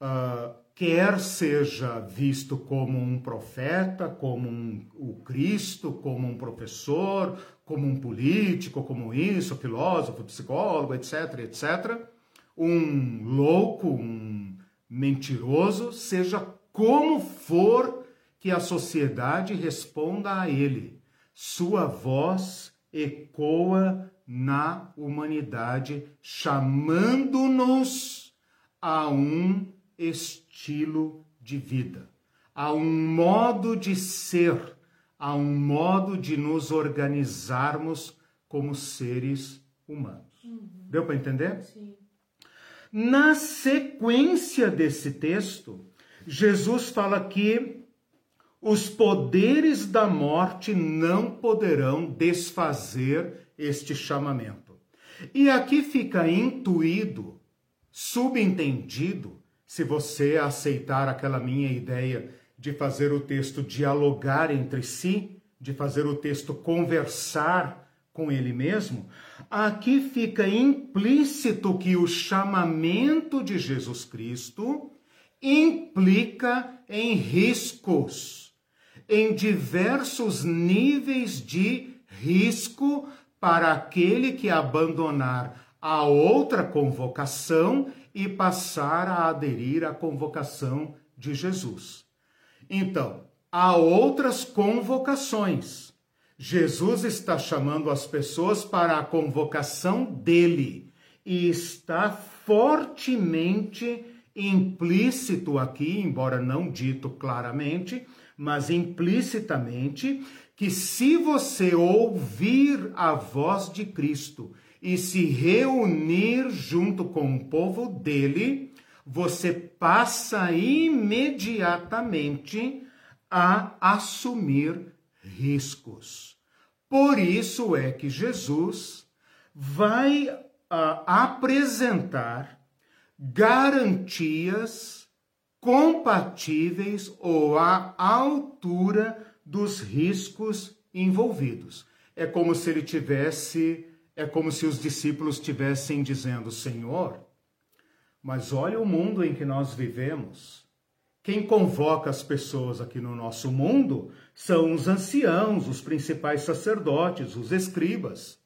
uh, quer seja visto como um profeta, como um, o Cristo, como um professor, como um político, como isso, filósofo, psicólogo, etc., etc., um louco, um mentiroso, seja como for que a sociedade responda a ele. Sua voz ecoa na humanidade, chamando-nos a um estilo de vida, a um modo de ser, a um modo de nos organizarmos como seres humanos. Uhum. Deu para entender? Sim. Na sequência desse texto, Jesus fala que os poderes da morte não poderão desfazer este chamamento. E aqui fica intuído, subentendido, se você aceitar aquela minha ideia de fazer o texto dialogar entre si, de fazer o texto conversar com ele mesmo, aqui fica implícito que o chamamento de Jesus Cristo implica em riscos, em diversos níveis de risco para aquele que abandonar a outra convocação e passar a aderir à convocação de Jesus. Então, há outras convocações. Jesus está chamando as pessoas para a convocação dele e está fortemente implícito aqui, embora não dito claramente, mas implicitamente, que se você ouvir a voz de Cristo e se reunir junto com o povo dele, você passa imediatamente a assumir riscos. Por isso é que Jesus vai uh, apresentar garantias compatíveis ou à altura dos riscos envolvidos. É como se ele tivesse é como se os discípulos estivessem dizendo: Senhor, mas olha o mundo em que nós vivemos. Quem convoca as pessoas aqui no nosso mundo são os anciãos, os principais sacerdotes, os escribas,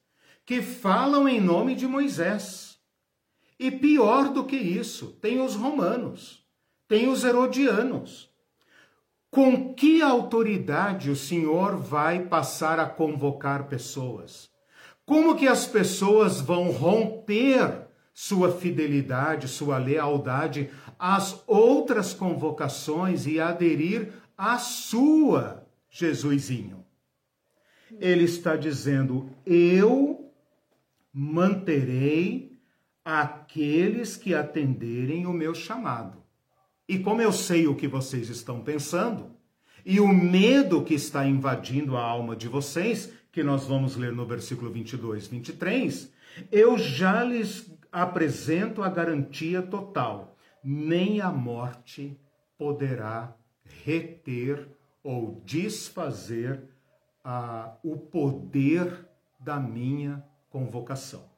que falam em nome de Moisés. E pior do que isso, tem os romanos, tem os herodianos. Com que autoridade o Senhor vai passar a convocar pessoas? Como que as pessoas vão romper sua fidelidade, sua lealdade às outras convocações e aderir à sua, Jesusinho? Ele está dizendo: Eu manterei aqueles que atenderem o meu chamado. E como eu sei o que vocês estão pensando, e o medo que está invadindo a alma de vocês, que nós vamos ler no versículo 22, 23, eu já lhes apresento a garantia total: nem a morte poderá reter ou desfazer ah, o poder da minha convocação.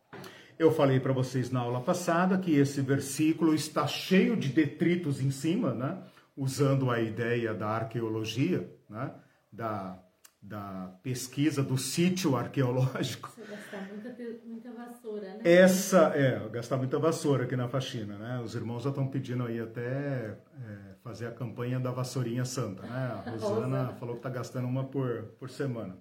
Eu falei para vocês na aula passada que esse versículo está cheio de detritos em cima, né? usando a ideia da arqueologia, né? da, da pesquisa do sítio arqueológico. Você gastar muita, muita vassoura, né? Essa, é, gastar muita vassoura aqui na faxina, né? Os irmãos já estão pedindo aí até é, fazer a campanha da vassourinha santa, né? A Rosana falou que está gastando uma por, por semana.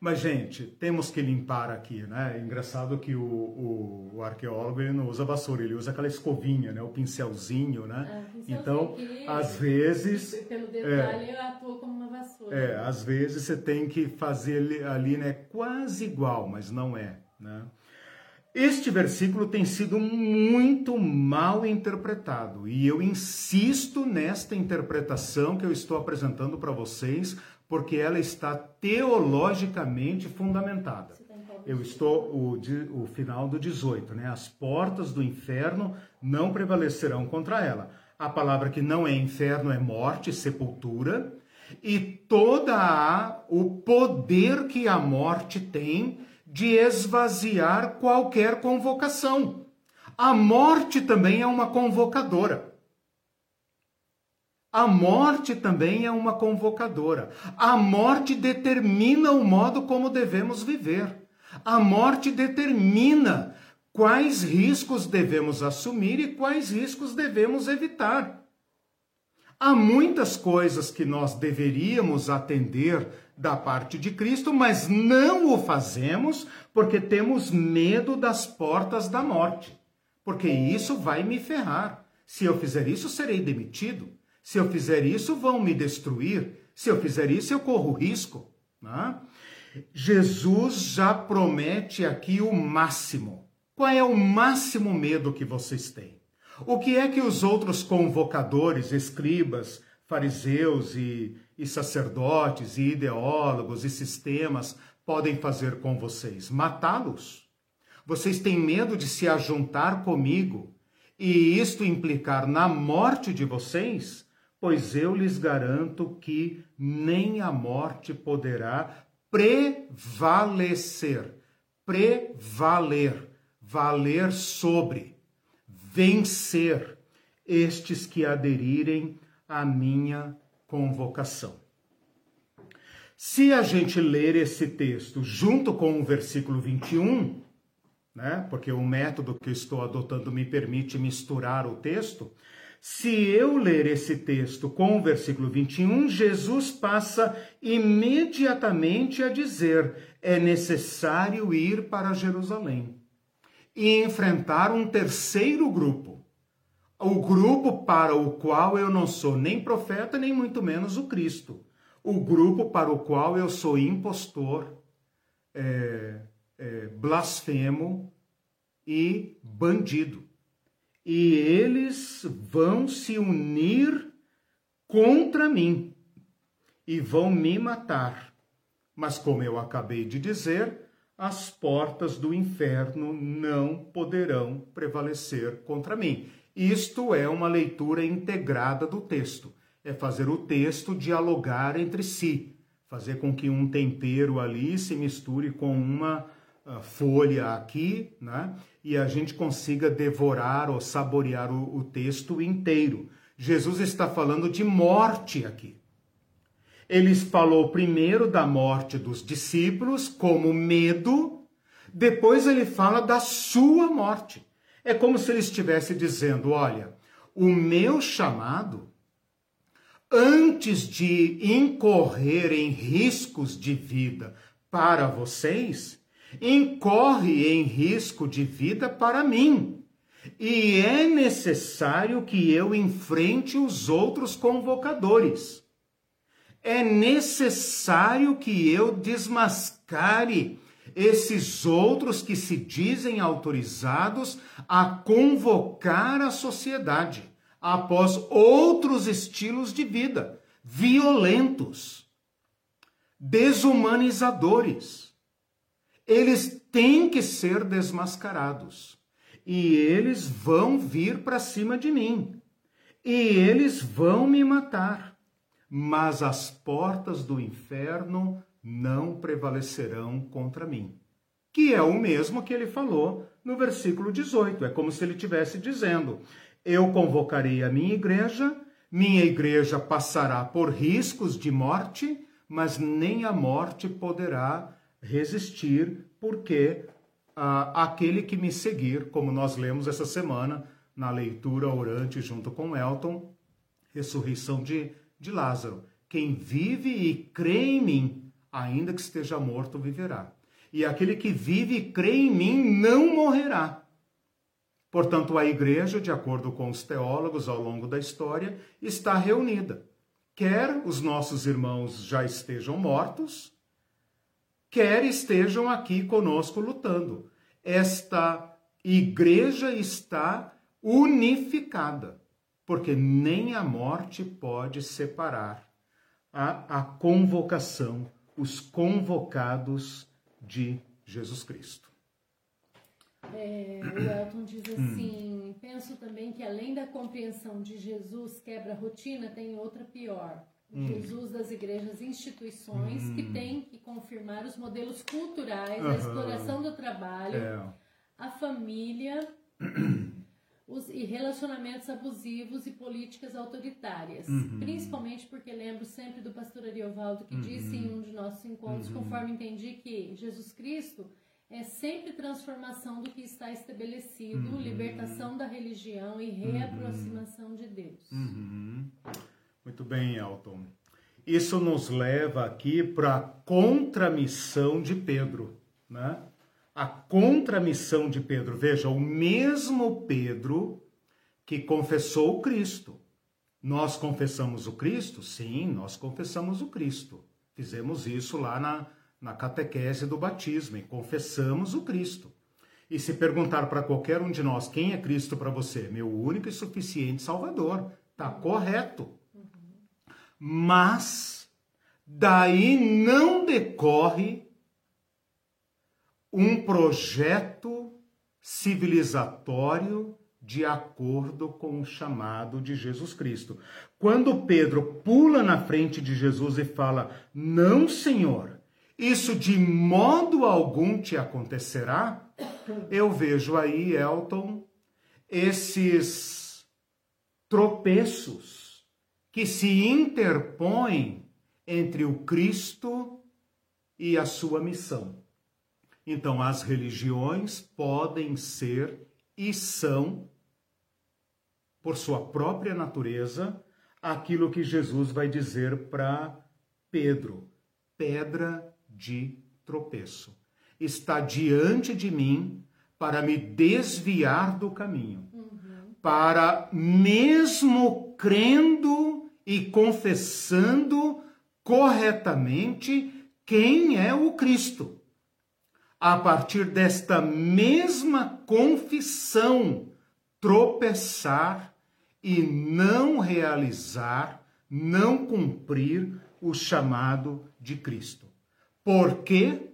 Mas, gente, temos que limpar aqui, né? É engraçado que o, o, o, arqueólogo não usa vassoura, ele usa aquela escovinha, né? O pincelzinho, né? Ah, então, às vezes... Pelo detalhe, é, atua como uma vassoura. É, às vezes você tem que fazer ali, né? Quase igual, mas não é, né? Este versículo tem sido muito mal interpretado e eu insisto nesta interpretação que eu estou apresentando para vocês porque ela está teologicamente fundamentada. Eu estou o, o final do 18, né? As portas do inferno não prevalecerão contra ela. A palavra que não é inferno é morte, sepultura, e toda a, o poder que a morte tem de esvaziar qualquer convocação. A morte também é uma convocadora. A morte também é uma convocadora. A morte determina o modo como devemos viver. A morte determina quais riscos devemos assumir e quais riscos devemos evitar. Há muitas coisas que nós deveríamos atender da parte de Cristo, mas não o fazemos porque temos medo das portas da morte. Porque isso vai me ferrar. Se eu fizer isso, serei demitido. Se eu fizer isso, vão me destruir. Se eu fizer isso, eu corro risco. Né? Jesus já promete aqui o máximo. Qual é o máximo medo que vocês têm? O que é que os outros convocadores, escribas, fariseus e, e sacerdotes e ideólogos e sistemas podem fazer com vocês? Matá-los. Vocês têm medo de se ajuntar comigo e isto implicar na morte de vocês? Pois eu lhes garanto que nem a morte poderá prevalecer, prevaler, valer sobre, vencer estes que aderirem à minha convocação. Se a gente ler esse texto junto com o versículo 21, né, porque o método que eu estou adotando me permite misturar o texto, se eu ler esse texto com o versículo 21, Jesus passa imediatamente a dizer: é necessário ir para Jerusalém e enfrentar um terceiro grupo. O grupo para o qual eu não sou nem profeta, nem muito menos o Cristo. O grupo para o qual eu sou impostor, é, é, blasfemo e bandido e eles vão se unir contra mim e vão me matar. Mas, como eu acabei de dizer, as portas do inferno não poderão prevalecer contra mim. Isto é uma leitura integrada do texto. É fazer o texto dialogar entre si, fazer com que um tempero ali se misture com uma folha aqui, né? e a gente consiga devorar ou saborear o, o texto inteiro. Jesus está falando de morte aqui. Ele falou primeiro da morte dos discípulos como medo, depois ele fala da sua morte. É como se ele estivesse dizendo: olha, o meu chamado, antes de incorrer em riscos de vida para vocês, incorre em risco de vida para mim. E é necessário que eu enfrente os outros convocadores. É necessário que eu desmascare esses outros que se dizem autorizados a convocar a sociedade após outros estilos de vida violentos, desumanizadores eles têm que ser desmascarados. E eles vão vir para cima de mim. E eles vão me matar. Mas as portas do inferno não prevalecerão contra mim. Que é o mesmo que ele falou no versículo 18. É como se ele estivesse dizendo: Eu convocarei a minha igreja, minha igreja passará por riscos de morte, mas nem a morte poderá resistir, porque ah, aquele que me seguir, como nós lemos essa semana na leitura orante junto com Elton, ressurreição de, de Lázaro. Quem vive e crê em mim, ainda que esteja morto, viverá. E aquele que vive e crê em mim não morrerá. Portanto, a igreja, de acordo com os teólogos ao longo da história, está reunida. Quer os nossos irmãos já estejam mortos, quer estejam aqui conosco lutando. Esta igreja está unificada, porque nem a morte pode separar a, a convocação, os convocados de Jesus Cristo. É, o Elton diz assim: penso também que além da compreensão de Jesus quebra a rotina, tem outra pior. Hum. Jesus das igrejas instituições hum. que tem que confirmar os modelos culturais, uhum. a exploração do trabalho, é. a família os, e relacionamentos abusivos e políticas autoritárias. Uhum. Principalmente porque lembro sempre do pastor Ariovaldo que uhum. disse em um de nossos encontros, uhum. conforme entendi, que Jesus Cristo é sempre transformação do que está estabelecido, uhum. libertação da religião e reaproximação de Deus. Muito bem, Elton. Isso nos leva aqui para a contramissão de Pedro, né? a contramissão de Pedro. Veja, o mesmo Pedro que confessou o Cristo. Nós confessamos o Cristo? Sim, nós confessamos o Cristo. Fizemos isso lá na, na catequese do batismo e confessamos o Cristo. E se perguntar para qualquer um de nós quem é Cristo para você, meu único e suficiente Salvador, tá correto. Mas daí não decorre um projeto civilizatório de acordo com o chamado de Jesus Cristo. Quando Pedro pula na frente de Jesus e fala: Não, Senhor, isso de modo algum te acontecerá, eu vejo aí, Elton, esses tropeços que se interpõem entre o Cristo e a sua missão. Então, as religiões podem ser e são, por sua própria natureza, aquilo que Jesus vai dizer para Pedro: pedra de tropeço. Está diante de mim para me desviar do caminho, uhum. para, mesmo crendo e confessando corretamente quem é o Cristo a partir desta mesma confissão, tropeçar e não realizar, não cumprir o chamado de Cristo. Por quê?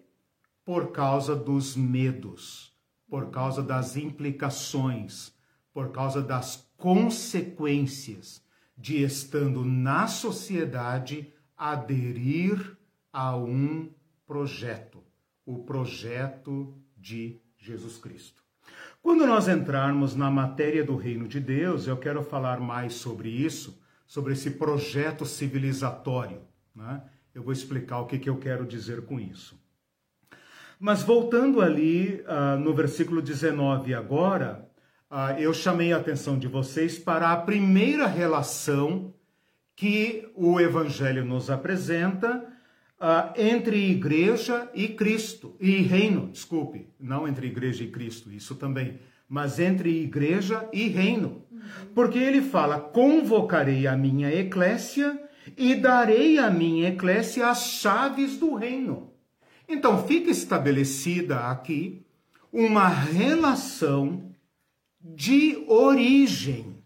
Por causa dos medos, por causa das implicações, por causa das consequências de estando na sociedade aderir a um projeto o projeto de Jesus Cristo. Quando nós entrarmos na matéria do reino de Deus, eu quero falar mais sobre isso, sobre esse projeto civilizatório. Né? Eu vou explicar o que, que eu quero dizer com isso. Mas voltando ali uh, no versículo 19 agora, eu chamei a atenção de vocês para a primeira relação que o Evangelho nos apresenta uh, entre igreja e Cristo, e reino, desculpe, não entre igreja e Cristo, isso também, mas entre igreja e reino. Porque ele fala: convocarei a minha eclésia e darei à minha eclésia as chaves do reino. Então fica estabelecida aqui uma relação de origem,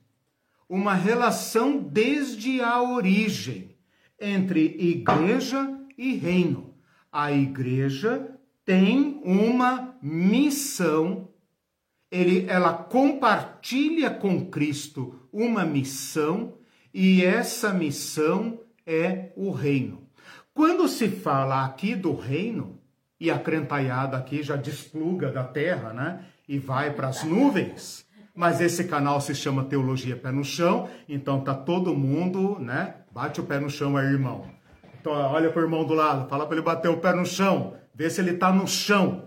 uma relação desde a origem entre igreja e reino. A igreja tem uma missão. Ele, ela compartilha com Cristo uma missão e essa missão é o reino. Quando se fala aqui do reino, e a crentaiada aqui já despluga da terra, né? e vai para as nuvens. Mas esse canal se chama Teologia Pé no Chão, então tá todo mundo, né? Bate o pé no chão aí, irmão. Então olha pro irmão do lado, fala para ele bater o pé no chão, vê se ele tá no chão.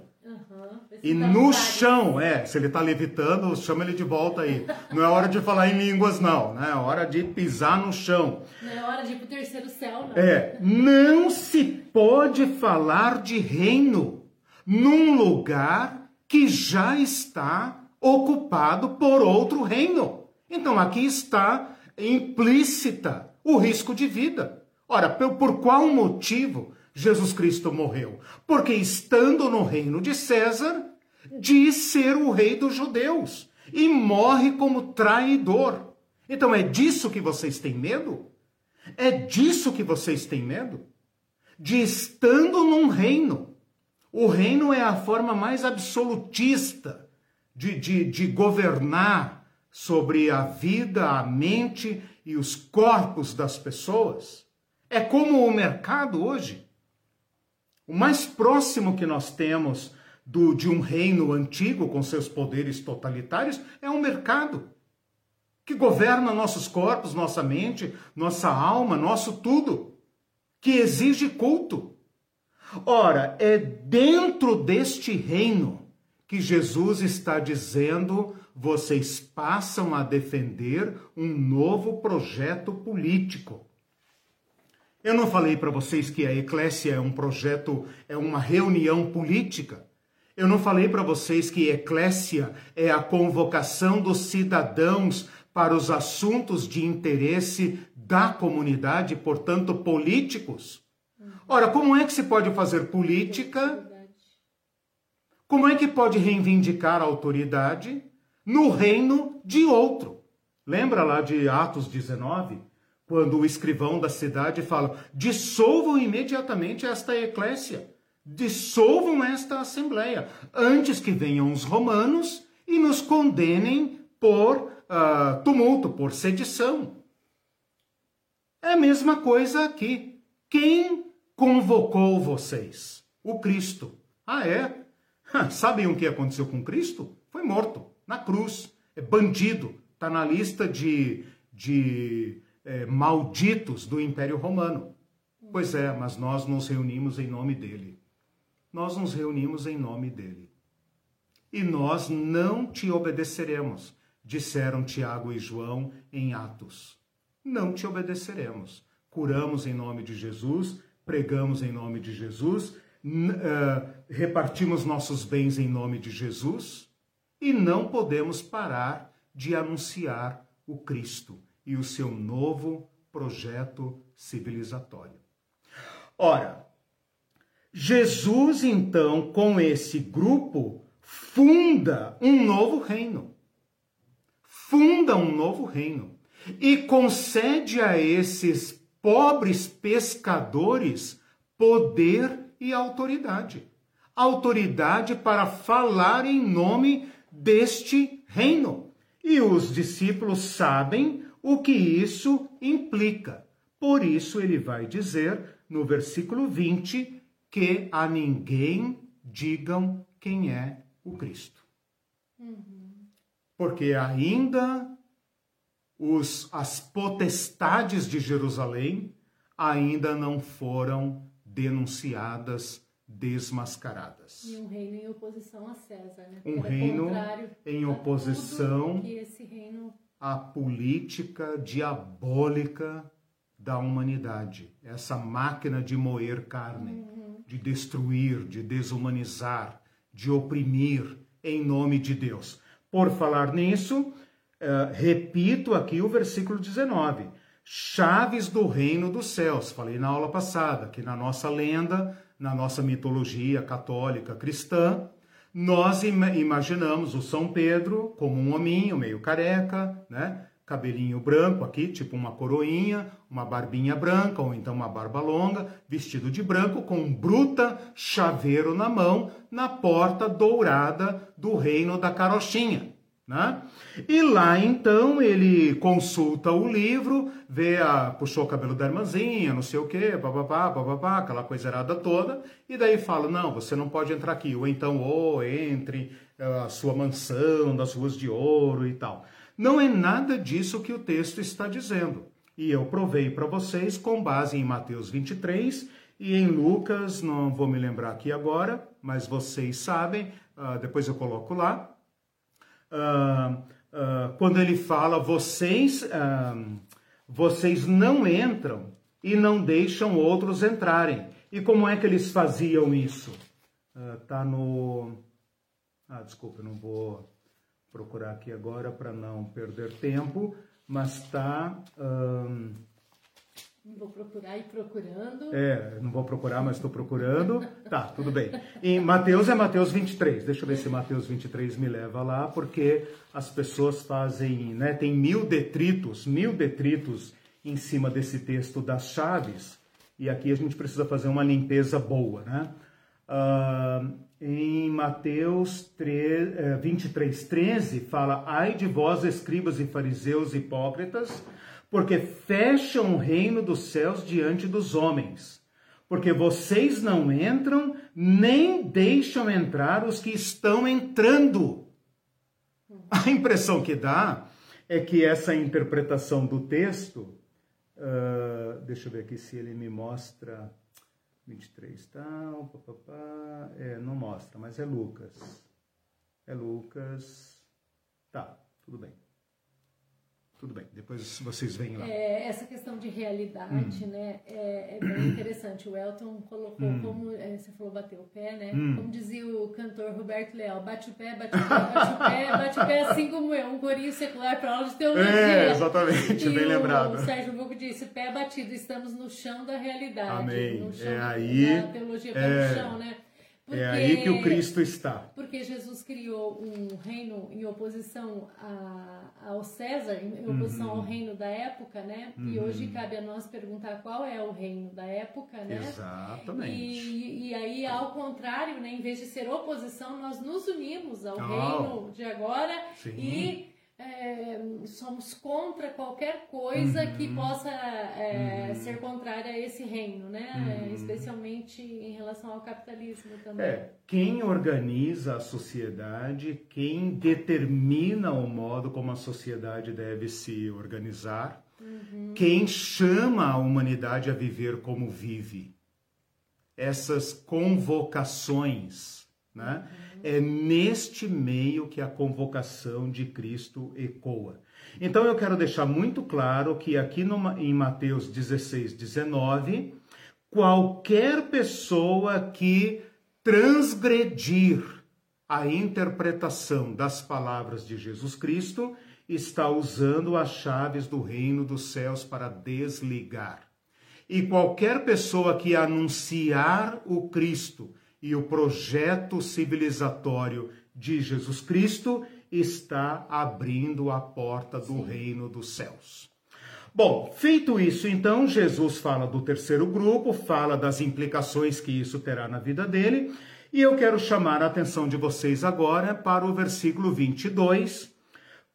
E tá no chão, é, se ele está levitando, chama ele de volta aí. Não é hora de falar em línguas, não, né? É hora de pisar no chão. Não é hora de ir pro terceiro céu, não. É, não se pode falar de reino num lugar que já está ocupado por outro reino. Então aqui está implícita o risco de vida. Ora, por qual motivo Jesus Cristo morreu? Porque estando no reino de César, diz ser o rei dos judeus e morre como traidor. Então é disso que vocês têm medo? É disso que vocês têm medo? De estando num reino. O reino é a forma mais absolutista de, de, de governar sobre a vida, a mente e os corpos das pessoas. É como o mercado hoje. O mais próximo que nós temos do, de um reino antigo com seus poderes totalitários é um mercado que governa nossos corpos, nossa mente, nossa alma, nosso tudo, que exige culto. Ora, é dentro deste reino que Jesus está dizendo: vocês passam a defender um novo projeto político. Eu não falei para vocês que a Eclésia é um projeto, é uma reunião política. Eu não falei para vocês que eclésia é a convocação dos cidadãos para os assuntos de interesse da comunidade, portanto, políticos? Ora, como é que se pode fazer política? Como é que pode reivindicar a autoridade no reino de outro? Lembra lá de Atos 19? Quando o escrivão da cidade fala: dissolvam imediatamente esta eclésia dissolvam esta assembleia antes que venham os romanos e nos condenem por uh, tumulto, por sedição. É a mesma coisa aqui. Quem convocou vocês? O Cristo. Ah, é? Sabem o que aconteceu com Cristo? Foi morto na cruz. É bandido. Está na lista de, de é, malditos do Império Romano. Pois é, mas nós nos reunimos em nome dele nós nos reunimos em nome dele. E nós não te obedeceremos, disseram Tiago e João em Atos. Não te obedeceremos. Curamos em nome de Jesus, pregamos em nome de Jesus, uh, repartimos nossos bens em nome de Jesus e não podemos parar de anunciar o Cristo e o seu novo projeto civilizatório. Ora, Jesus, então, com esse grupo, funda um novo reino. Funda um novo reino. E concede a esses pobres pescadores poder e autoridade. Autoridade para falar em nome deste reino. E os discípulos sabem o que isso implica. Por isso ele vai dizer no versículo 20 que a ninguém digam quem é o Cristo. Uhum. Porque ainda os, as potestades de Jerusalém ainda não foram denunciadas, desmascaradas. E um reino em oposição a César, né? Um reino em oposição reino... à política diabólica da humanidade, essa máquina de moer carne. Uhum de destruir, de desumanizar, de oprimir em nome de Deus. Por falar nisso, uh, repito aqui o versículo 19. Chaves do reino dos céus. Falei na aula passada que na nossa lenda, na nossa mitologia católica cristã, nós imaginamos o São Pedro como um hominho meio careca, né? cabelinho branco aqui, tipo uma coroinha, uma barbinha branca ou então uma barba longa, vestido de branco com um bruta chaveiro na mão, na porta dourada do reino da carochinha. Né? E lá então ele consulta o livro, vê a puxou o cabelo da irmãzinha, não sei o que, bababá, bababá, aquela coisa errada toda, e daí fala: não, você não pode entrar aqui, ou então, ou oh, entre, a sua mansão, das ruas de ouro e tal. Não é nada disso que o texto está dizendo. E eu provei para vocês com base em Mateus 23 e em Lucas, não vou me lembrar aqui agora, mas vocês sabem, uh, depois eu coloco lá. Uh, uh, quando ele fala, vocês, vocês não entram e não deixam outros entrarem. E como é que eles faziam isso? Tá no. Ah, desculpa, não vou procurar aqui agora para não perder tempo, mas está. Vou procurar e procurando. É, não vou procurar, mas estou procurando. Tá, tudo bem. Em Mateus é Mateus 23. Deixa eu ver se Mateus 23 me leva lá, porque as pessoas fazem, né? Tem mil detritos, mil detritos em cima desse texto das chaves. E aqui a gente precisa fazer uma limpeza boa, né? Uh, em Mateus 3, 23, 13, fala: Ai de vós, escribas e fariseus hipócritas, porque fecham o reino dos céus diante dos homens. Porque vocês não entram, nem deixam entrar os que estão entrando. A impressão que dá é que essa interpretação do texto, uh, deixa eu ver aqui se ele me mostra 23 tal, é, não mostra, mas é Lucas. É Lucas. Tá, tudo bem. Tudo bem, depois vocês veem lá. É, essa questão de realidade, hum. né, é, é, bem interessante. O Elton colocou hum. como, é, você falou bater o pé, né? Hum. Como dizia o cantor Roberto Leal, bate o pé, bate o pé, bate o pé, bate o pé, assim como eu, um corinho secular para aula de teologia. É, exatamente, e bem o, lembrado. O Sérgio Buco disse, pé batido, estamos no chão da realidade. Amém. É aí, da teologia, pé no é. chão, né? Porque, é aí que o Cristo está. Porque Jesus criou um reino em oposição a, ao César, em oposição uhum. ao reino da época, né? Uhum. E hoje cabe a nós perguntar qual é o reino da época, né? Exatamente. E, e aí, ao contrário, né? Em vez de ser oposição, nós nos unimos ao oh. reino de agora Sim. e é, somos contra qualquer coisa uhum. que possa é, uhum. ser contrária a esse reino, né? Uhum. Especialmente em relação ao capitalismo também. É, quem organiza a sociedade, quem determina o modo como a sociedade deve se organizar, uhum. quem chama a humanidade a viver como vive. Essas convocações, né? É neste meio que a convocação de Cristo ecoa. Então eu quero deixar muito claro que aqui no, em Mateus 16, 19, qualquer pessoa que transgredir a interpretação das palavras de Jesus Cristo está usando as chaves do reino dos céus para desligar. E qualquer pessoa que anunciar o Cristo e o projeto civilizatório de Jesus Cristo está abrindo a porta do Sim. reino dos céus. Bom, feito isso, então, Jesus fala do terceiro grupo, fala das implicações que isso terá na vida dele, e eu quero chamar a atenção de vocês agora para o versículo 22,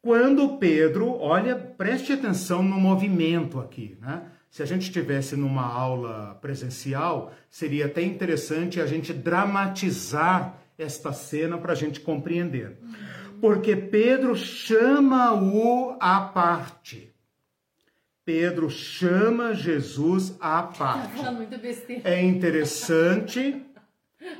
quando Pedro, olha, preste atenção no movimento aqui, né? Se a gente estivesse numa aula presencial, seria até interessante a gente dramatizar esta cena para a gente compreender. Porque Pedro chama-o à parte. Pedro chama Jesus à parte. É interessante,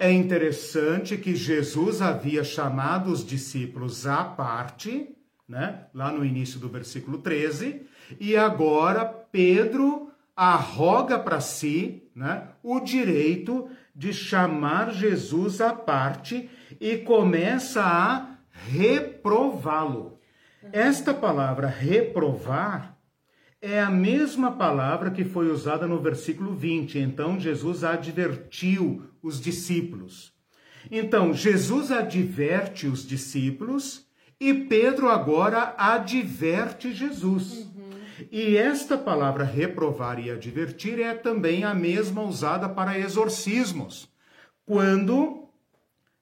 é interessante que Jesus havia chamado os discípulos à parte, né? Lá no início do versículo 13, e agora Pedro arroga para si né, o direito de chamar Jesus à parte e começa a reprová-lo. Esta palavra reprovar é a mesma palavra que foi usada no versículo 20. Então Jesus advertiu os discípulos. Então Jesus adverte os discípulos e Pedro agora adverte Jesus. E esta palavra reprovar e advertir é também a mesma usada para exorcismos, quando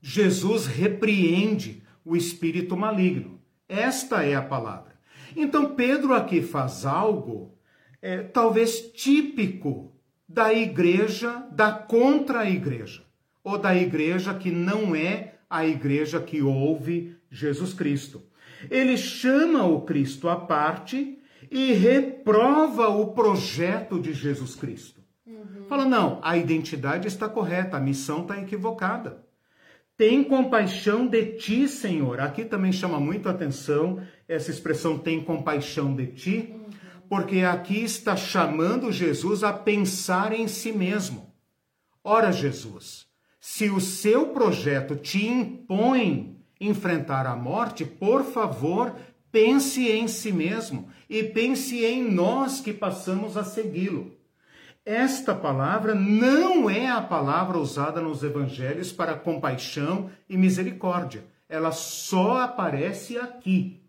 Jesus repreende o espírito maligno. Esta é a palavra. Então Pedro aqui faz algo é, talvez típico da igreja, da contra-igreja, ou da igreja que não é a igreja que ouve Jesus Cristo. Ele chama o Cristo à parte e reprova o projeto de Jesus Cristo. Uhum. Fala, não, a identidade está correta, a missão está equivocada. Tem compaixão de ti, Senhor. Aqui também chama muito atenção essa expressão tem compaixão de ti, uhum. porque aqui está chamando Jesus a pensar em si mesmo. Ora, Jesus, se o seu projeto te impõe enfrentar a morte, por favor, pense em si mesmo e pense em nós que passamos a segui-lo. Esta palavra não é a palavra usada nos evangelhos para compaixão e misericórdia. Ela só aparece aqui.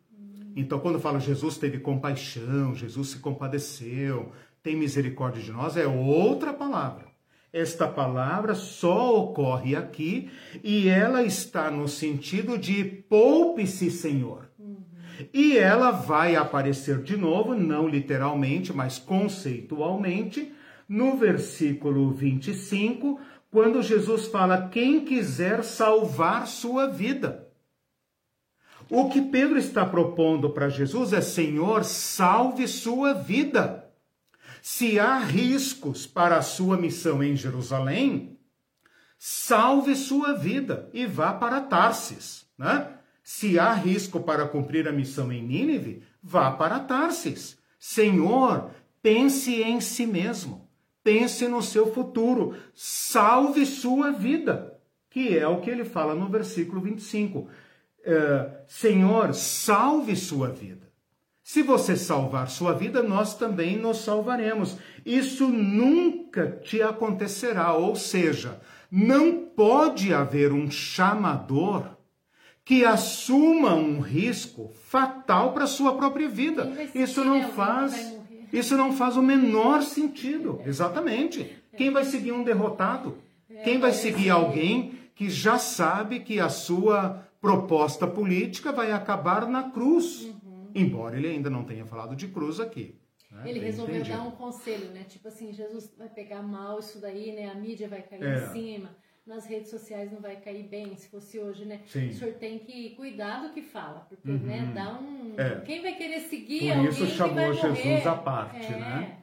Então, quando fala Jesus teve compaixão, Jesus se compadeceu, tem misericórdia de nós, é outra palavra. Esta palavra só ocorre aqui e ela está no sentido de poupe-se, Senhor. E ela vai aparecer de novo, não literalmente, mas conceitualmente, no versículo 25, quando Jesus fala: Quem quiser salvar sua vida. O que Pedro está propondo para Jesus é: Senhor, salve sua vida. Se há riscos para a sua missão em Jerusalém, salve sua vida e vá para Tarsis. Né? Se há risco para cumprir a missão em Nínive, vá para Tarsis. Senhor, pense em si mesmo pense no seu futuro, salve sua vida, que é o que ele fala no versículo 25. É, Senhor, salve sua vida. Se você salvar sua vida, nós também nos salvaremos. Isso nunca te acontecerá, ou seja, não pode haver um chamador que assuma um risco fatal para sua própria vida. Isso não faz isso não faz o menor sentido. Exatamente. Quem vai seguir um derrotado? Quem vai seguir alguém que já sabe que a sua proposta política vai acabar na cruz? Uhum. Embora ele ainda não tenha falado de cruz aqui. Né? Ele resolveu entendido. dar um conselho, né? Tipo assim, Jesus vai pegar mal isso daí, né? A mídia vai cair é. em cima nas redes sociais não vai cair bem, se fosse hoje, né? Sim. O senhor tem que cuidar do que fala, porque, uhum. né, dá um... É. Quem vai querer seguir Por isso chamou Jesus à parte, é. né?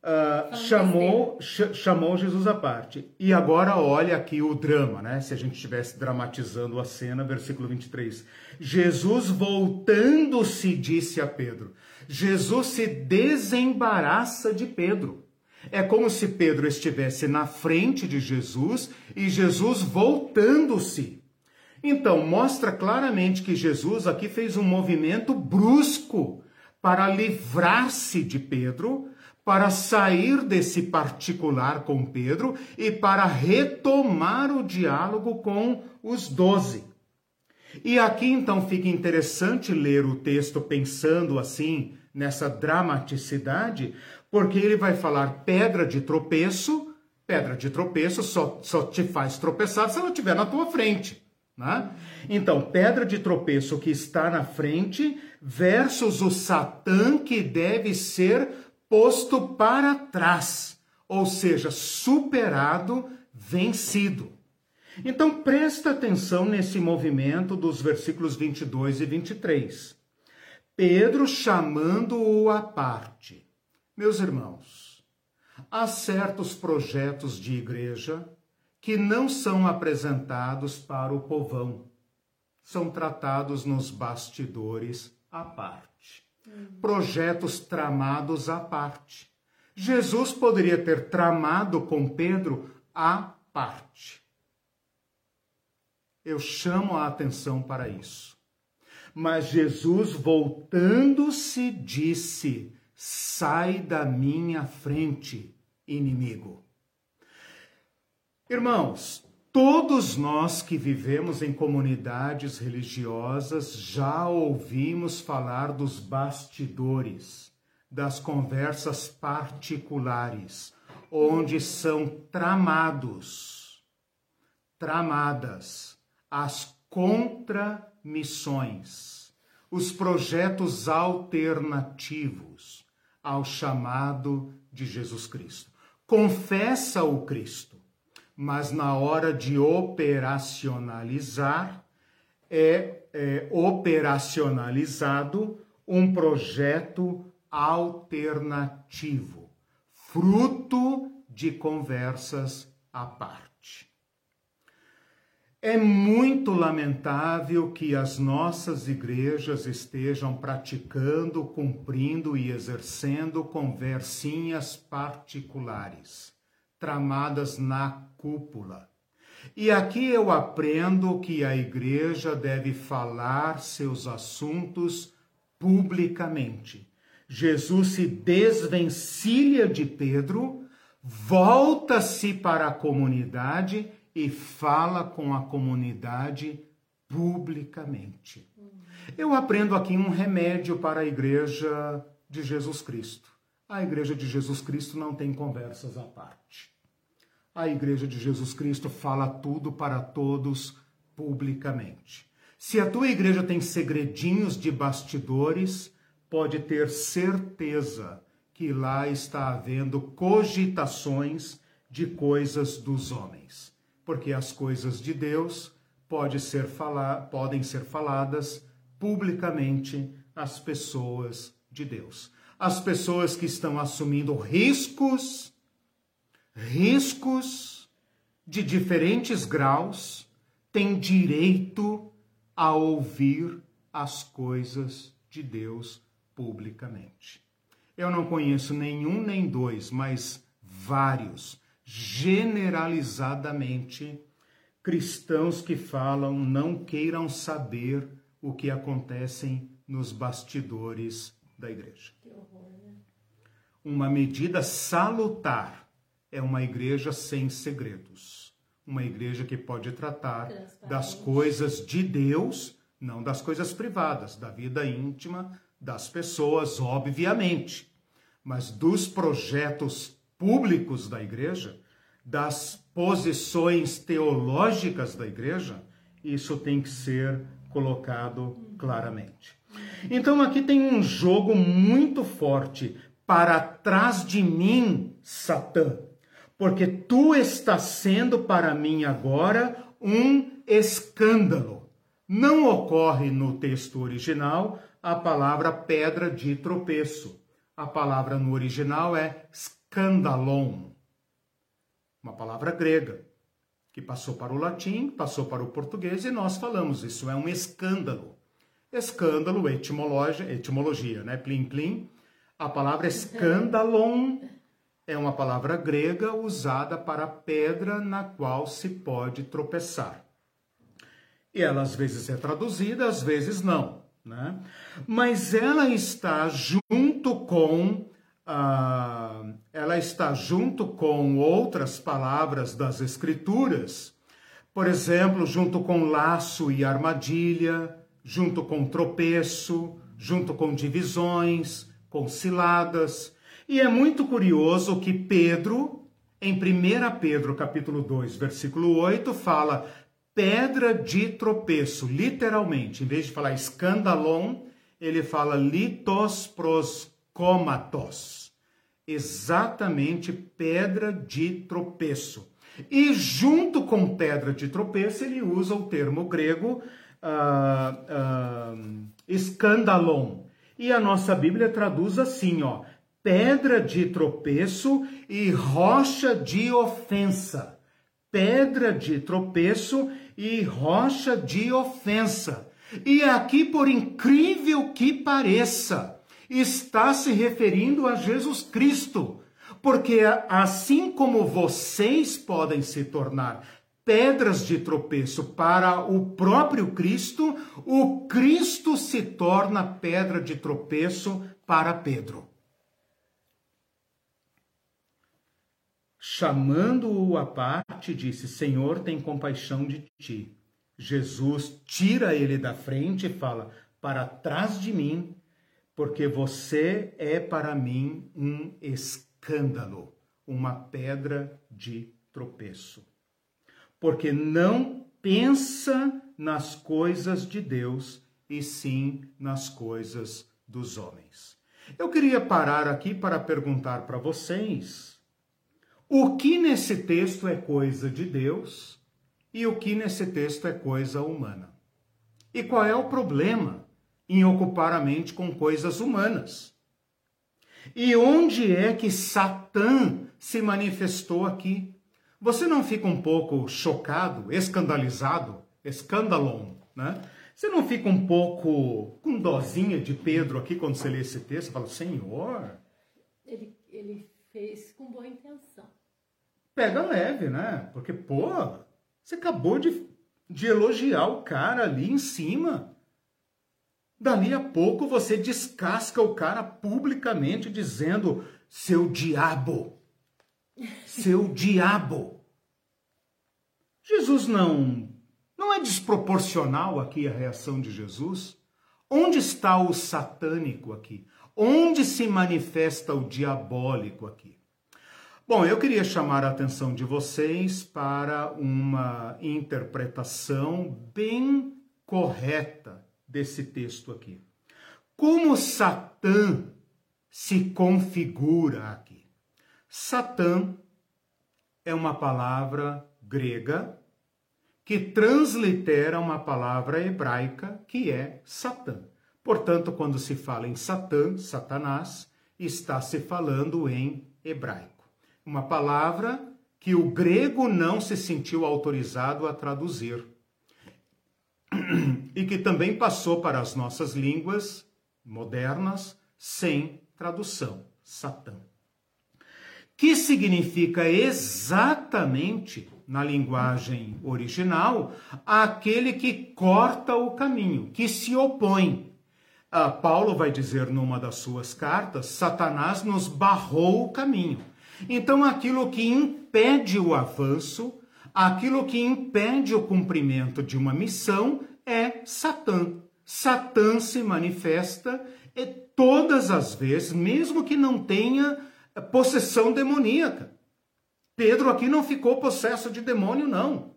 Uh, chamou, ch chamou Jesus à parte. E agora olha aqui o drama, né? Se a gente estivesse dramatizando a cena, versículo 23. Jesus voltando-se disse a Pedro. Jesus se desembaraça de Pedro. É como se Pedro estivesse na frente de Jesus e Jesus voltando-se. Então, mostra claramente que Jesus aqui fez um movimento brusco para livrar-se de Pedro, para sair desse particular com Pedro e para retomar o diálogo com os doze. E aqui então fica interessante ler o texto pensando assim, nessa dramaticidade, porque ele vai falar pedra de tropeço, pedra de tropeço só, só te faz tropeçar se ela estiver na tua frente. Né? Então, pedra de tropeço que está na frente versus o Satã que deve ser posto para trás, ou seja, superado, vencido. Então, presta atenção nesse movimento dos versículos 22 e 23. Pedro chamando-o à parte. Meus irmãos, há certos projetos de igreja que não são apresentados para o povão, são tratados nos bastidores à parte. Uhum. Projetos tramados à parte. Jesus poderia ter tramado com Pedro à parte. Eu chamo a atenção para isso. Mas Jesus, voltando-se, disse: Sai da minha frente, inimigo. Irmãos, todos nós que vivemos em comunidades religiosas já ouvimos falar dos bastidores, das conversas particulares, onde são tramados, tramadas as contramissões, os projetos alternativos ao chamado de Jesus Cristo. Confessa o Cristo, mas na hora de operacionalizar, é, é operacionalizado um projeto alternativo, fruto de conversas à parte. É muito lamentável que as nossas igrejas estejam praticando, cumprindo e exercendo conversinhas particulares, tramadas na cúpula. E aqui eu aprendo que a igreja deve falar seus assuntos publicamente. Jesus se desvencilha de Pedro, volta-se para a comunidade e fala com a comunidade publicamente. Eu aprendo aqui um remédio para a igreja de Jesus Cristo. A igreja de Jesus Cristo não tem conversas à parte. A igreja de Jesus Cristo fala tudo para todos publicamente. Se a tua igreja tem segredinhos de bastidores, pode ter certeza que lá está havendo cogitações de coisas dos homens, porque as coisas de Deus pode ser falar, podem ser faladas publicamente às pessoas de Deus. As pessoas que estão assumindo riscos, riscos de diferentes graus, têm direito a ouvir as coisas de Deus publicamente. Eu não conheço nenhum nem dois, mas vários, generalizadamente, cristãos que falam não queiram saber o que acontece nos bastidores da igreja. Né? Uma medida salutar é uma igreja sem segredos uma igreja que pode tratar das coisas de Deus, não das coisas privadas, da vida íntima das pessoas, obviamente, mas dos projetos públicos da igreja, das posições teológicas da igreja, isso tem que ser colocado claramente. Então aqui tem um jogo muito forte para trás de mim, Satã porque tu estás sendo para mim agora um escândalo. Não ocorre no texto original a palavra pedra de tropeço. A palavra no original é scandalon, uma palavra grega, que passou para o latim, passou para o português e nós falamos, isso é um escândalo. Escândalo, etimologia, etimologia né? Plim, plim. A palavra escandalon é uma palavra grega usada para pedra na qual se pode tropeçar. E ela às vezes é traduzida, às vezes não. Né? Mas ela está junto com uh, ela está junto com outras palavras das escrituras, por exemplo, junto com laço e armadilha, junto com tropeço, junto com divisões, com ciladas e é muito curioso que Pedro, em 1 Pedro capítulo 2, versículo 8, fala pedra de tropeço, literalmente. Em vez de falar escandalon, ele fala litos pros comatos. Exatamente pedra de tropeço. E junto com pedra de tropeço, ele usa o termo grego uh, uh, escandalon. E a nossa Bíblia traduz assim, ó, pedra de tropeço e rocha de ofensa. Pedra de tropeço e rocha de ofensa. E aqui, por incrível que pareça, está se referindo a Jesus Cristo. Porque assim como vocês podem se tornar pedras de tropeço para o próprio Cristo, o Cristo se torna pedra de tropeço para Pedro. Chamando-o à parte, disse: Senhor, tem compaixão de ti. Jesus tira ele da frente e fala: Para trás de mim, porque você é para mim um escândalo, uma pedra de tropeço. Porque não pensa nas coisas de Deus, e sim nas coisas dos homens. Eu queria parar aqui para perguntar para vocês o que nesse texto é coisa de Deus e o que nesse texto é coisa humana. E qual é o problema em ocupar a mente com coisas humanas? E onde é que Satã se manifestou aqui? Você não fica um pouco chocado, escandalizado, escandalon, né? Você não fica um pouco com dozinha de Pedro aqui quando você lê esse texto? Você fala, Senhor. Ele, ele fez com boa intenção. Pega leve, né? Porque, pô, você acabou de, de elogiar o cara ali em cima. Dali a pouco você descasca o cara publicamente dizendo: seu diabo, seu diabo. Jesus não não é desproporcional aqui a reação de Jesus? Onde está o satânico aqui? Onde se manifesta o diabólico aqui? Bom, eu queria chamar a atenção de vocês para uma interpretação bem correta desse texto aqui. Como Satã se configura aqui? Satã é uma palavra grega que translitera uma palavra hebraica que é Satã. Portanto, quando se fala em Satã, Satanás, está se falando em hebraico. Uma palavra que o grego não se sentiu autorizado a traduzir e que também passou para as nossas línguas modernas sem tradução, Satã. Que significa exatamente, na linguagem original, aquele que corta o caminho, que se opõe. Ah, Paulo vai dizer numa das suas cartas: Satanás nos barrou o caminho. Então, aquilo que impede o avanço, aquilo que impede o cumprimento de uma missão é Satã. Satã se manifesta todas as vezes, mesmo que não tenha possessão demoníaca. Pedro aqui não ficou possesso de demônio, não.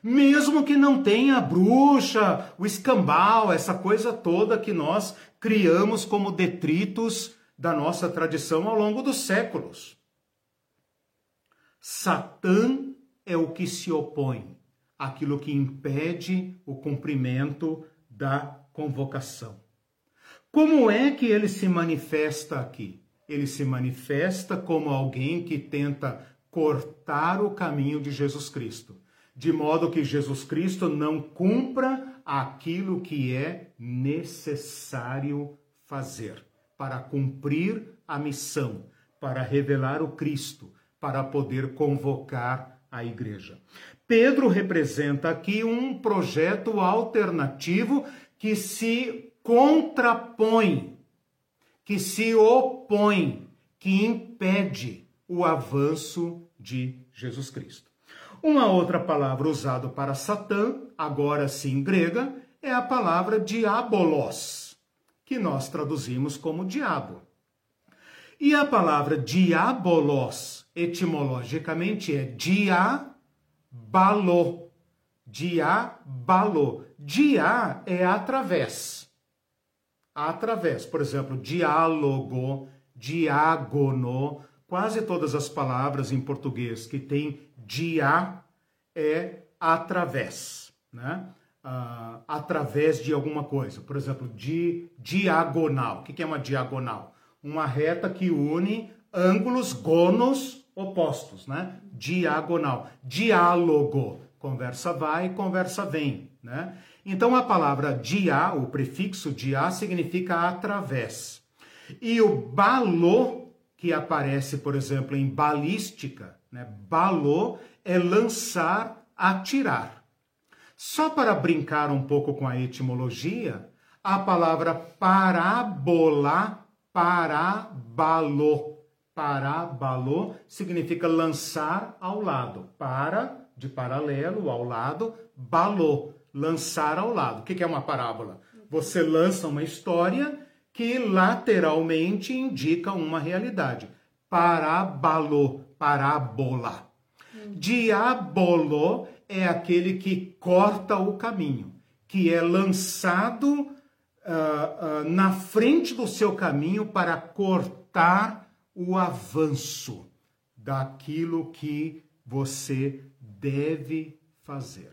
Mesmo que não tenha a bruxa, o escambau, essa coisa toda que nós criamos como detritos da nossa tradição ao longo dos séculos. Satã é o que se opõe, aquilo que impede o cumprimento da convocação. Como é que ele se manifesta aqui? Ele se manifesta como alguém que tenta cortar o caminho de Jesus Cristo, de modo que Jesus Cristo não cumpra aquilo que é necessário fazer para cumprir a missão, para revelar o Cristo, para poder convocar a igreja. Pedro representa aqui um projeto alternativo que se contrapõe, que se opõe, que impede o avanço de Jesus Cristo. Uma outra palavra usada para Satã, agora sim grega, é a palavra diabolos, que nós traduzimos como diabo. E a palavra diabolos, etimologicamente, é diabalo. Diabalo. Dia é através. Através. Por exemplo, diálogo, diágono. Quase todas as palavras em português que tem dia é através, né? Uh, através de alguma coisa. Por exemplo, di, diagonal. O que é uma diagonal? uma reta que une ângulos gonos opostos, né? Diagonal. Diálogo. Conversa vai, conversa vem, né? Então a palavra dia, o prefixo dia, significa através. E o balô, que aparece, por exemplo, em balística, né? Balô é lançar, atirar. Só para brincar um pouco com a etimologia, a palavra parábola Parabalo. Parabalo significa lançar ao lado. Para, de paralelo, ao lado. Balô, lançar ao lado. O que é uma parábola? Você lança uma história que lateralmente indica uma realidade. Parabalo, parábola. Diabolo é aquele que corta o caminho, que é lançado uh, uh, na frente do seu caminho para cortar o avanço. daquilo que você deve fazer.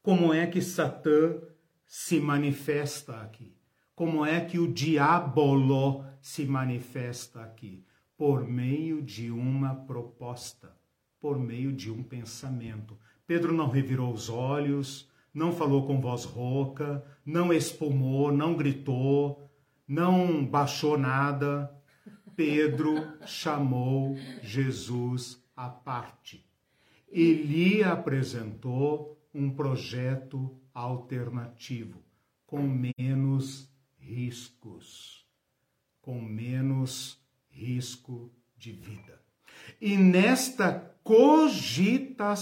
Como é que Satã se manifesta aqui? Como é que o diabolo se manifesta aqui? Por meio de uma proposta, por meio de um pensamento. Pedro não revirou os olhos, não falou com voz rouca, não espumou, não gritou, não baixou nada. Pedro chamou Jesus à parte e lhe apresentou um projeto alternativo, com menos riscos, com menos risco de vida. E nesta cogitação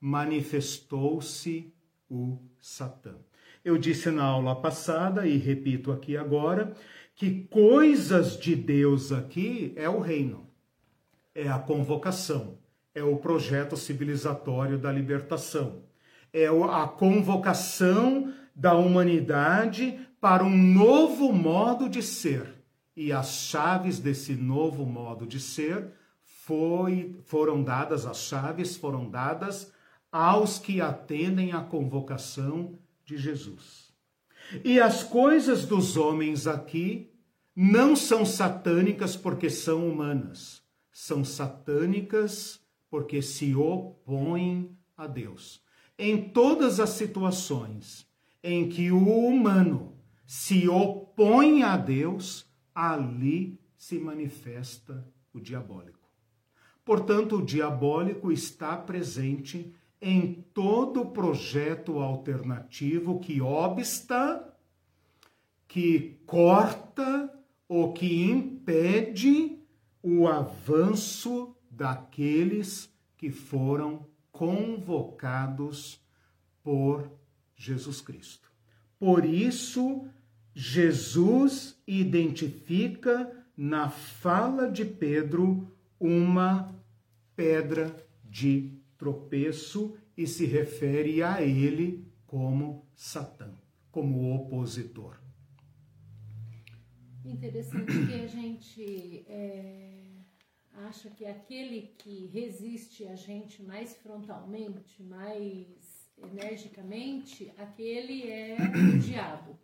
manifestou-se o Satã. Eu disse na aula passada e repito aqui agora que coisas de Deus aqui é o reino, é a convocação, é o projeto civilizatório da libertação, é a convocação da humanidade para um novo modo de ser. E as chaves desse novo modo de ser foi, foram dadas, as chaves foram dadas aos que atendem à convocação de Jesus. E as coisas dos homens aqui não são satânicas porque são humanas, são satânicas porque se opõem a Deus. Em todas as situações em que o humano se opõe a Deus, ali se manifesta o diabólico. Portanto, o diabólico está presente em todo projeto alternativo que obsta, que corta ou que impede o avanço daqueles que foram convocados por Jesus Cristo. Por isso, Jesus identifica na fala de Pedro uma pedra de tropeço e se refere a ele como Satã, como opositor. Interessante que a gente é, acha que aquele que resiste a gente mais frontalmente, mais energicamente, aquele é o diabo.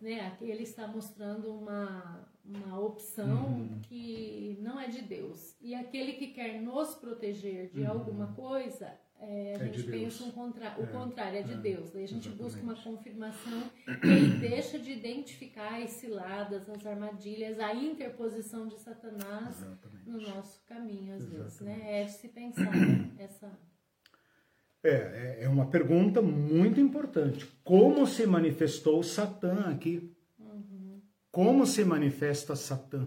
Né? Ele está mostrando uma, uma opção uhum. que não é de Deus. E aquele que quer nos proteger de uhum. alguma coisa, é, a é gente pensa um contra... o é, contrário, é de é, Deus. Daí a gente exatamente. busca uma confirmação e deixa de identificar as ciladas, as armadilhas, a interposição de Satanás exatamente. no nosso caminho, às exatamente. vezes. Né? É de se pensar essa é, é, é uma pergunta muito importante. Como se manifestou Satã aqui? Uhum. Como se manifesta Satã?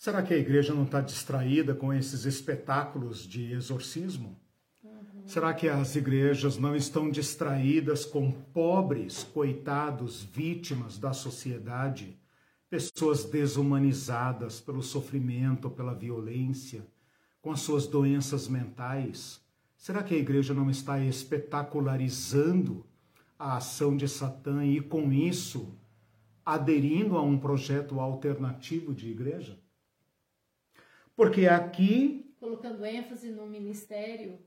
Será que a igreja não está distraída com esses espetáculos de exorcismo? Uhum. Será que as igrejas não estão distraídas com pobres, coitados, vítimas da sociedade, pessoas desumanizadas pelo sofrimento, pela violência, com as suas doenças mentais? Será que a igreja não está espetacularizando a ação de Satã e, com isso, aderindo a um projeto alternativo de igreja? Porque aqui. Colocando ênfase no ministério.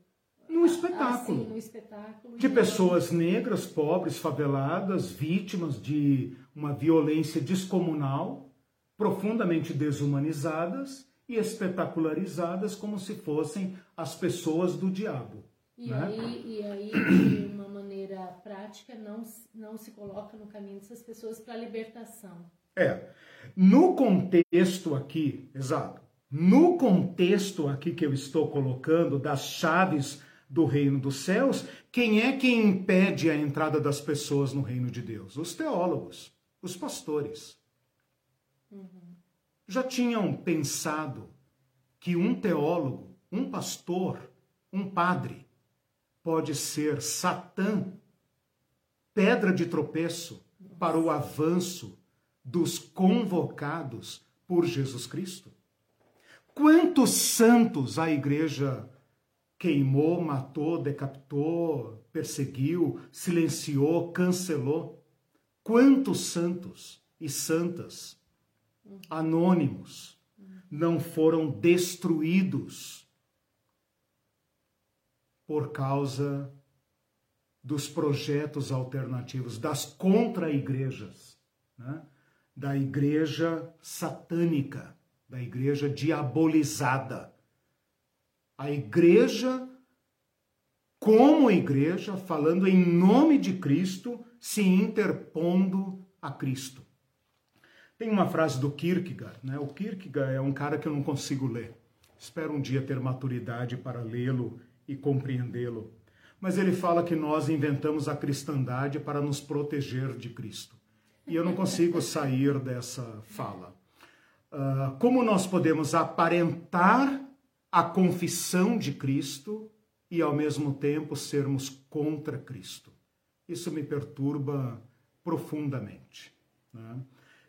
No espetáculo. Assim, no espetáculo. De pessoas negras, pobres, faveladas, vítimas de uma violência descomunal, profundamente desumanizadas e espetacularizadas como se fossem as pessoas do diabo. E, né? aí, e aí, de uma maneira prática, não, não se coloca no caminho dessas pessoas para a libertação. É. No contexto aqui, exato, no contexto aqui que eu estou colocando das chaves do reino dos céus, quem é que impede a entrada das pessoas no reino de Deus? Os teólogos, os pastores. Uhum já tinham pensado que um teólogo, um pastor, um padre pode ser Satã, pedra de tropeço para o avanço dos convocados por Jesus Cristo? Quantos santos a igreja queimou, matou, decapitou, perseguiu, silenciou, cancelou? Quantos santos e santas anônimos, não foram destruídos por causa dos projetos alternativos, das contra-igrejas, né? da igreja satânica, da igreja diabolizada. A igreja, como igreja, falando em nome de Cristo, se interpondo a Cristo. Tem uma frase do Kierkegaard, né? O Kierkegaard é um cara que eu não consigo ler. Espero um dia ter maturidade para lê-lo e compreendê-lo mas ele fala que nós inventamos a cristandade para nos proteger de Cristo. E eu não consigo sair dessa fala. Uh, como nós podemos aparentar a confissão de Cristo e ao mesmo tempo sermos contra Cristo? Isso me perturba profundamente. Né?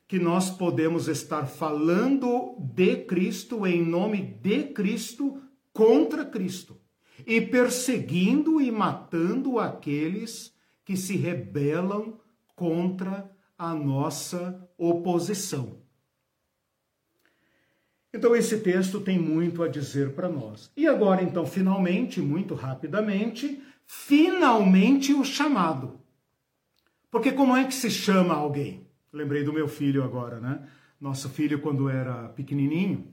Que nós podemos estar falando de Cristo, em nome de Cristo, contra Cristo e perseguindo e matando aqueles que se rebelam contra a nossa oposição. Então, esse texto tem muito a dizer para nós. E agora, então, finalmente, muito rapidamente, finalmente o chamado. Porque como é que se chama alguém? Lembrei do meu filho agora, né? Nosso filho, quando era pequenininho,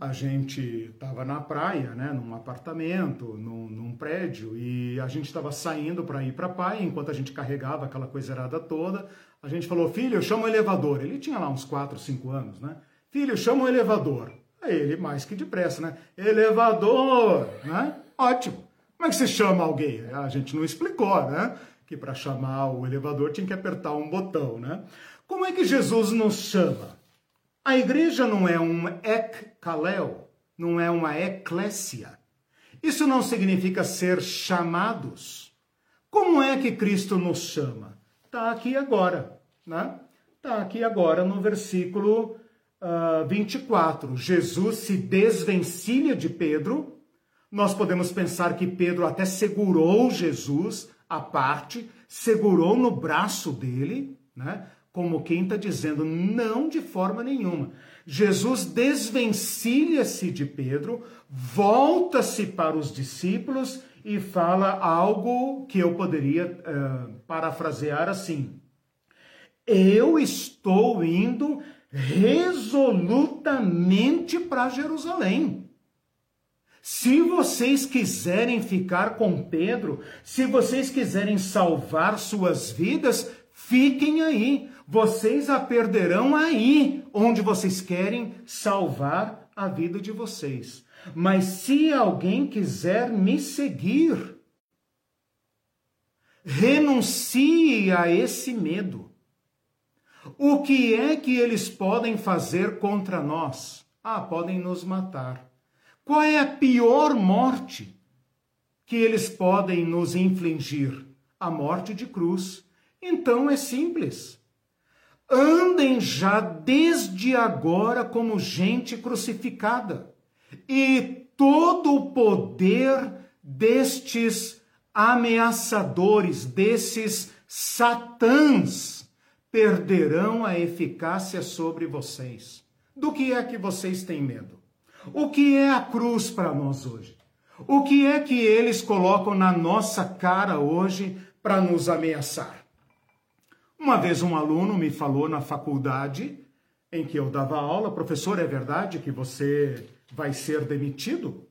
a gente estava na praia, né, num apartamento, num, num prédio, e a gente estava saindo para ir para a praia, enquanto a gente carregava aquela coisa errada toda, a gente falou, filho, chama o elevador. Ele tinha lá uns 4, 5 anos, né? Filho, chama o elevador. Aí ele, mais que depressa, né? Elevador, né? Ótimo. Como é que se chama alguém? A gente não explicou, né? Que para chamar o elevador tinha que apertar um botão, né? Como é que Jesus nos chama? A igreja não é um ekkalel, não é uma eclésia. Isso não significa ser chamados. Como é que Cristo nos chama? Está aqui agora, né? Está aqui agora no versículo uh, ah, 24. Jesus se desvencilha de Pedro. Nós podemos pensar que Pedro até segurou Jesus à parte, segurou no braço dele, né? como quem está dizendo, não de forma nenhuma. Jesus desvencilha-se de Pedro, volta-se para os discípulos e fala algo que eu poderia uh, parafrasear assim: Eu estou indo resolutamente para Jerusalém. Se vocês quiserem ficar com Pedro, se vocês quiserem salvar suas vidas, fiquem aí vocês a perderão aí onde vocês querem salvar a vida de vocês. Mas se alguém quiser me seguir, renuncie a esse medo. O que é que eles podem fazer contra nós? Ah, podem nos matar. Qual é a pior morte que eles podem nos infligir? A morte de cruz. Então é simples andem já desde agora como gente crucificada, e todo o poder destes ameaçadores, desses satãs, perderão a eficácia sobre vocês. Do que é que vocês têm medo? O que é a cruz para nós hoje? O que é que eles colocam na nossa cara hoje para nos ameaçar? Uma vez um aluno me falou na faculdade em que eu dava aula, professor, é verdade que você vai ser demitido?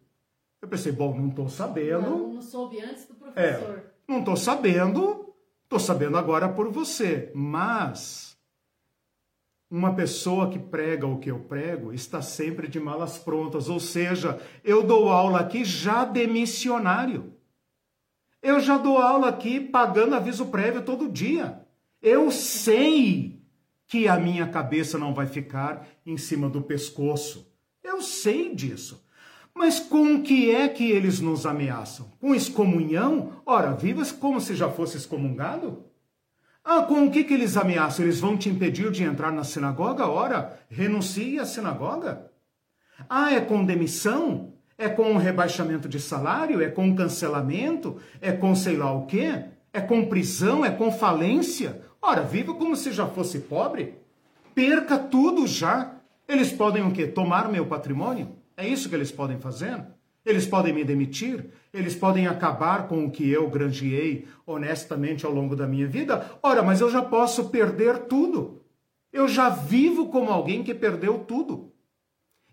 Eu pensei, bom, não estou sabendo. Não, não soube antes do professor. É, não estou sabendo, estou sabendo agora por você. Mas uma pessoa que prega o que eu prego está sempre de malas prontas, ou seja, eu dou aula aqui já de missionário. Eu já dou aula aqui pagando aviso prévio todo dia. Eu sei que a minha cabeça não vai ficar em cima do pescoço. Eu sei disso. Mas com o que é que eles nos ameaçam? Com excomunhão? Ora, vivas como se já fosse excomungado? Ah, com o que, que eles ameaçam? Eles vão te impedir de entrar na sinagoga? Ora, renuncie à sinagoga. Ah, é com demissão? É com um rebaixamento de salário? É com cancelamento? É com sei lá o quê? É com prisão? É com falência? Ora, viva como se já fosse pobre. Perca tudo já. Eles podem o quê? Tomar meu patrimônio? É isso que eles podem fazer? Eles podem me demitir? Eles podem acabar com o que eu granjeei honestamente ao longo da minha vida? Ora, mas eu já posso perder tudo. Eu já vivo como alguém que perdeu tudo.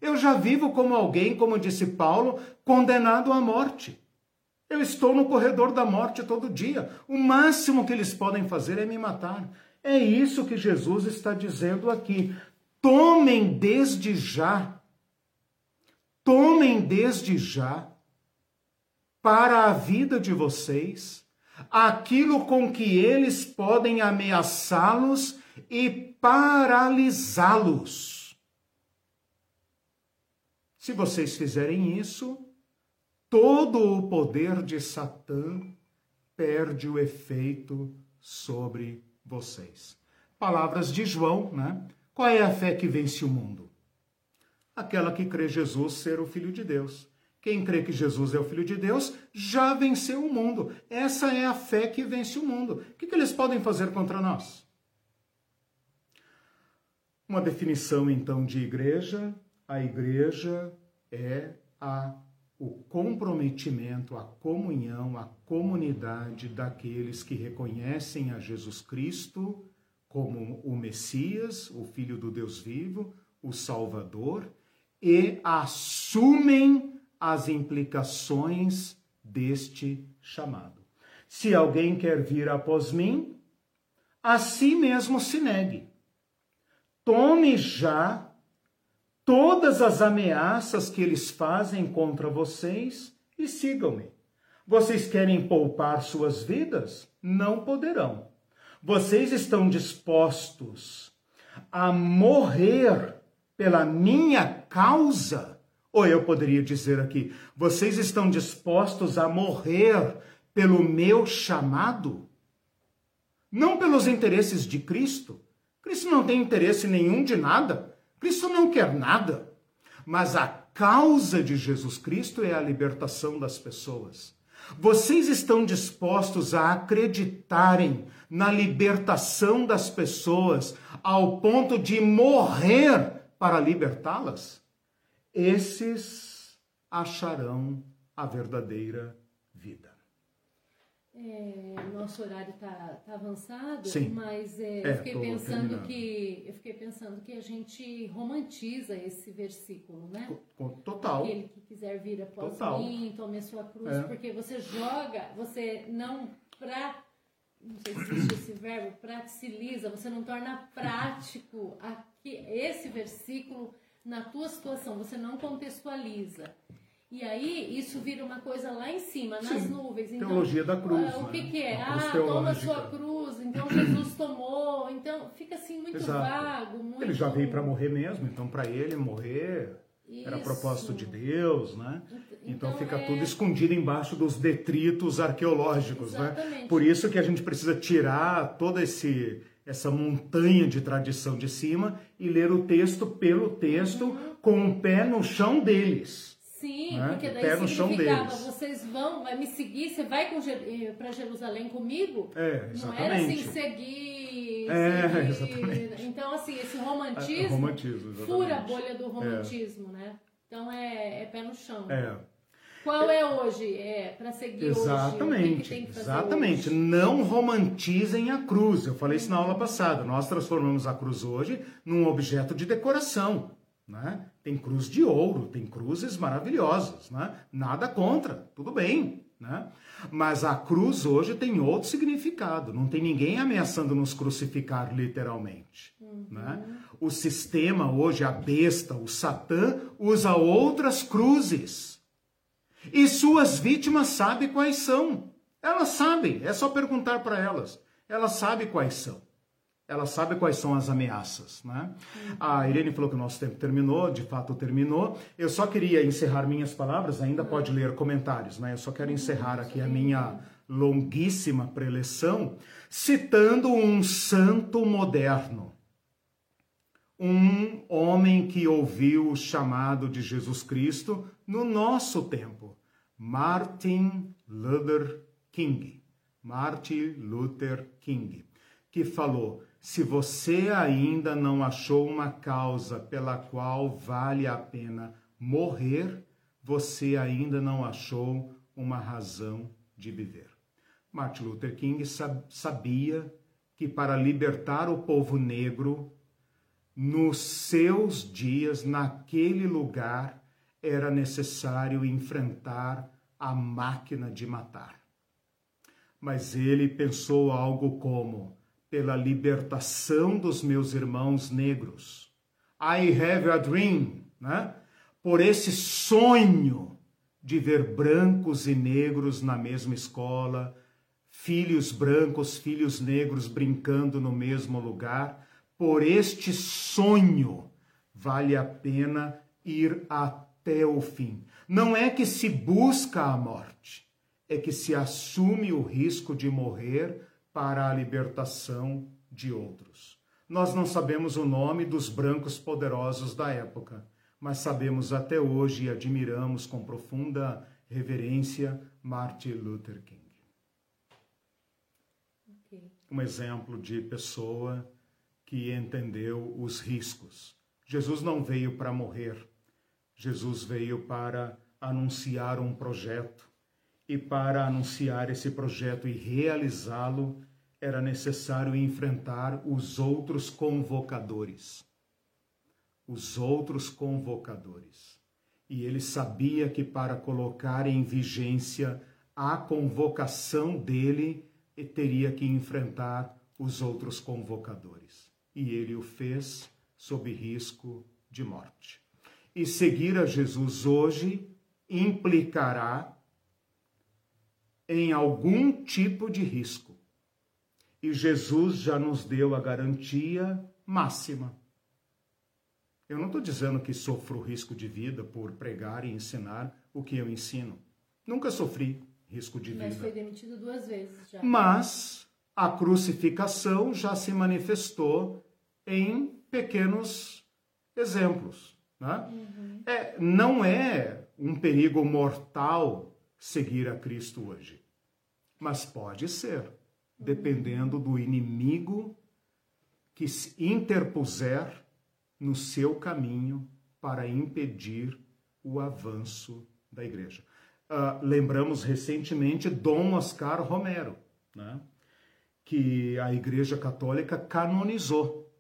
Eu já vivo como alguém, como disse Paulo, condenado à morte. Eu estou no corredor da morte todo dia. O máximo que eles podem fazer é me matar. É isso que Jesus está dizendo aqui. Tomem desde já, tomem desde já para a vida de vocês aquilo com que eles podem ameaçá-los e paralisá-los. Se vocês fizerem isso, todo o poder de Satã perde o efeito sobre vocês. Palavras de João, né? Qual é a fé que vence o mundo? Aquela que crê Jesus ser o Filho de Deus. Quem crê que Jesus é o Filho de Deus já venceu o mundo. Essa é a fé que vence o mundo. O que, que eles podem fazer contra nós? Uma definição então de igreja: a igreja é a o comprometimento, a comunhão, a comunidade daqueles que reconhecem a Jesus Cristo como o Messias, o Filho do Deus vivo, o Salvador, e assumem as implicações deste chamado. Se alguém quer vir após mim, a si mesmo se negue. Tome já todas as ameaças que eles fazem contra vocês e sigam-me. Vocês querem poupar suas vidas? Não poderão. Vocês estão dispostos a morrer pela minha causa? Ou eu poderia dizer aqui, vocês estão dispostos a morrer pelo meu chamado? Não pelos interesses de Cristo. Cristo não tem interesse nenhum de nada. Cristo não quer nada, mas a causa de Jesus Cristo é a libertação das pessoas. Vocês estão dispostos a acreditarem na libertação das pessoas ao ponto de morrer para libertá-las? Esses acharão a verdadeira vida. É, nosso horário está tá avançado, Sim. mas é, é, eu fiquei pensando que eu fiquei pensando que a gente romantiza esse versículo, né? Total. Aquele que quiser vir após Total. mim, tome a sua cruz, é. porque você joga, você não pra não sei se existe esse verbo, praticiliza, você não torna prático aqui, esse versículo na tua situação, você não contextualiza. E aí isso vira uma coisa lá em cima, nas Sim, nuvens. Então, teologia da cruz. Uh, o que, né? que é? Ah, toma a sua cruz, então Jesus tomou. Então fica assim muito Exato. vago. Muito... Ele já veio para morrer mesmo, então para ele morrer isso. era propósito de Deus, né? Então, então fica é... tudo escondido embaixo dos detritos arqueológicos, né? Exatamente. né? Por isso que a gente precisa tirar toda esse essa montanha de tradição de cima e ler o texto pelo texto uhum. com o pé no chão deles. Sim, né? porque daí Pé significava, vocês vão, vai me seguir, você vai eh, para Jerusalém comigo? É, exatamente. Não era assim, seguir, é, seguir. exatamente. Então, assim, esse romantismo, é, romantismo fura a bolha do romantismo, é. né? Então, é, é, pé no chão. É. Qual é hoje? É para seguir exatamente, hoje? Que exatamente. Hoje? Não romantizem a cruz. Eu falei isso na aula passada. Nós transformamos a cruz hoje num objeto de decoração. Né? Tem cruz de ouro, tem cruzes maravilhosas, né? nada contra, tudo bem. Né? Mas a cruz hoje tem outro significado, não tem ninguém ameaçando nos crucificar literalmente. Uhum. Né? O sistema hoje, a besta, o Satã, usa outras cruzes. E suas vítimas sabem quais são. Elas sabem, é só perguntar para elas. Elas sabem quais são ela sabe quais são as ameaças. Né? A Irene falou que o nosso tempo terminou, de fato terminou. Eu só queria encerrar minhas palavras, ainda pode ler comentários, né? Eu só quero encerrar aqui a minha longuíssima preleção citando um santo moderno. Um homem que ouviu o chamado de Jesus Cristo no nosso tempo, Martin Luther King. Martin Luther King, que falou: se você ainda não achou uma causa pela qual vale a pena morrer, você ainda não achou uma razão de viver. Martin Luther King sabia que para libertar o povo negro, nos seus dias, naquele lugar, era necessário enfrentar a máquina de matar. Mas ele pensou algo como: pela libertação dos meus irmãos negros. I have a dream, né? Por esse sonho de ver brancos e negros na mesma escola, filhos brancos, filhos negros brincando no mesmo lugar. Por este sonho vale a pena ir até o fim. Não é que se busca a morte, é que se assume o risco de morrer para a libertação de outros. Nós não sabemos o nome dos brancos poderosos da época, mas sabemos até hoje e admiramos com profunda reverência Martin Luther King. Okay. Um exemplo de pessoa que entendeu os riscos. Jesus não veio para morrer, Jesus veio para anunciar um projeto e para anunciar esse projeto e realizá-lo, era necessário enfrentar os outros convocadores. Os outros convocadores. E ele sabia que para colocar em vigência a convocação dele, ele teria que enfrentar os outros convocadores. E ele o fez sob risco de morte. E seguir a Jesus hoje implicará em algum tipo de risco. E Jesus já nos deu a garantia máxima. Eu não estou dizendo que sofro risco de vida por pregar e ensinar o que eu ensino. Nunca sofri risco de vida. Mas foi demitido duas vezes já. Mas a crucificação já se manifestou em pequenos exemplos. Né? Uhum. É, não é um perigo mortal seguir a Cristo hoje. Mas pode ser, dependendo do inimigo que se interpuser no seu caminho para impedir o avanço da igreja. Uh, lembramos recentemente Dom Oscar Romero, né? que a Igreja Católica canonizou,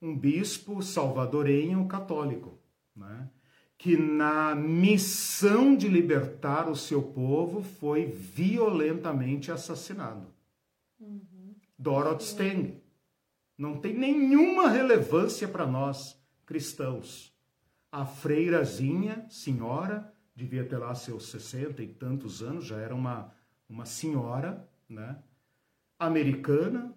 um bispo salvadorenho católico. Né? Que na missão de libertar o seu povo foi violentamente assassinado. Uhum. Dorothy Stang. Não tem nenhuma relevância para nós cristãos. A freirazinha, senhora, devia ter lá seus sessenta e tantos anos, já era uma, uma senhora, né? Americana.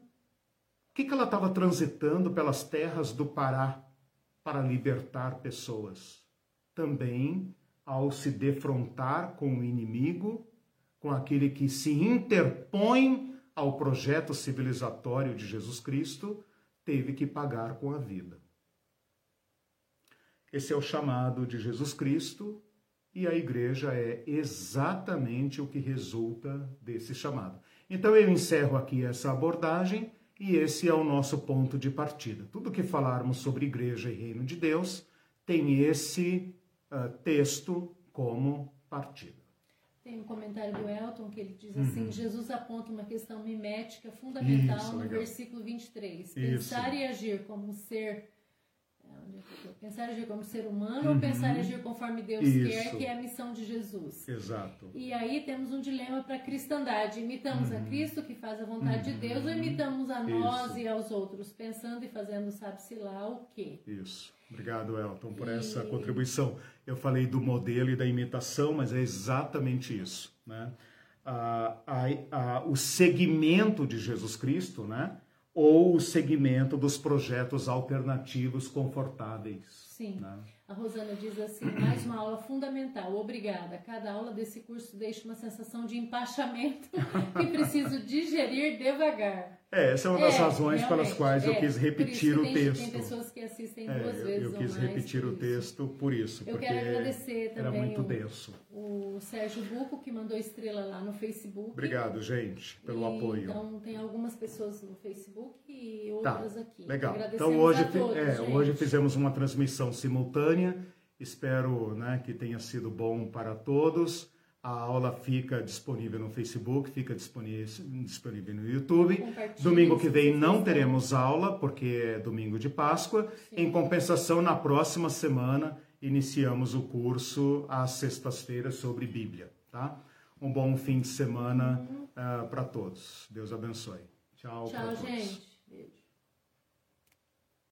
O que, que ela estava transitando pelas terras do Pará para libertar pessoas? Também ao se defrontar com o inimigo, com aquele que se interpõe ao projeto civilizatório de Jesus Cristo, teve que pagar com a vida. Esse é o chamado de Jesus Cristo e a igreja é exatamente o que resulta desse chamado. Então eu encerro aqui essa abordagem e esse é o nosso ponto de partida. Tudo que falarmos sobre igreja e reino de Deus tem esse uh, texto como partida. Tem um comentário do Elton que ele diz assim: uhum. Jesus aponta uma questão mimética fundamental Isso, no legal. versículo 23. Pensar Isso. e agir como ser Pensar e agir como ser humano uhum. ou pensar e agir conforme Deus Isso. quer, que é a missão de Jesus. Exato. E aí temos um dilema para a cristandade. Imitamos uhum. a Cristo, que faz a vontade uhum. de Deus, ou imitamos a nós e aos outros, pensando e fazendo sabe-se lá o quê? Isso. Obrigado, Elton, por e... essa contribuição. Eu falei do modelo e da imitação, mas é exatamente isso. Né? Ah, ah, o segmento de Jesus Cristo, né? ou o segmento dos projetos alternativos confortáveis. Sim. Né? A Rosana diz assim: mais uma aula fundamental, obrigada. Cada aula desse curso deixa uma sensação de empachamento que preciso digerir devagar. É, essa é uma das é, razões pelas quais é, eu quis repetir o texto. Tem pessoas que assistem é, duas vezes. Eu, eu quis repetir o texto por isso. Eu quero agradecer também. Era muito denso. O, o Sérgio Buco, que mandou estrela lá no Facebook. Obrigado, gente, pelo e, apoio. Então, tem algumas pessoas no Facebook e tá, outras tá, aqui. Legal. Então, hoje, todos, é, hoje fizemos uma transmissão simultânea. Espero né, que tenha sido bom para todos. A aula fica disponível no Facebook, fica disponível, no YouTube. Domingo que vem não teremos aula, porque é domingo de Páscoa. Sim. Em compensação, na próxima semana, iniciamos o curso às sextas-feiras sobre Bíblia. Tá? Um bom fim de semana uhum. uh, para todos. Deus abençoe. Tchau. Tchau, gente.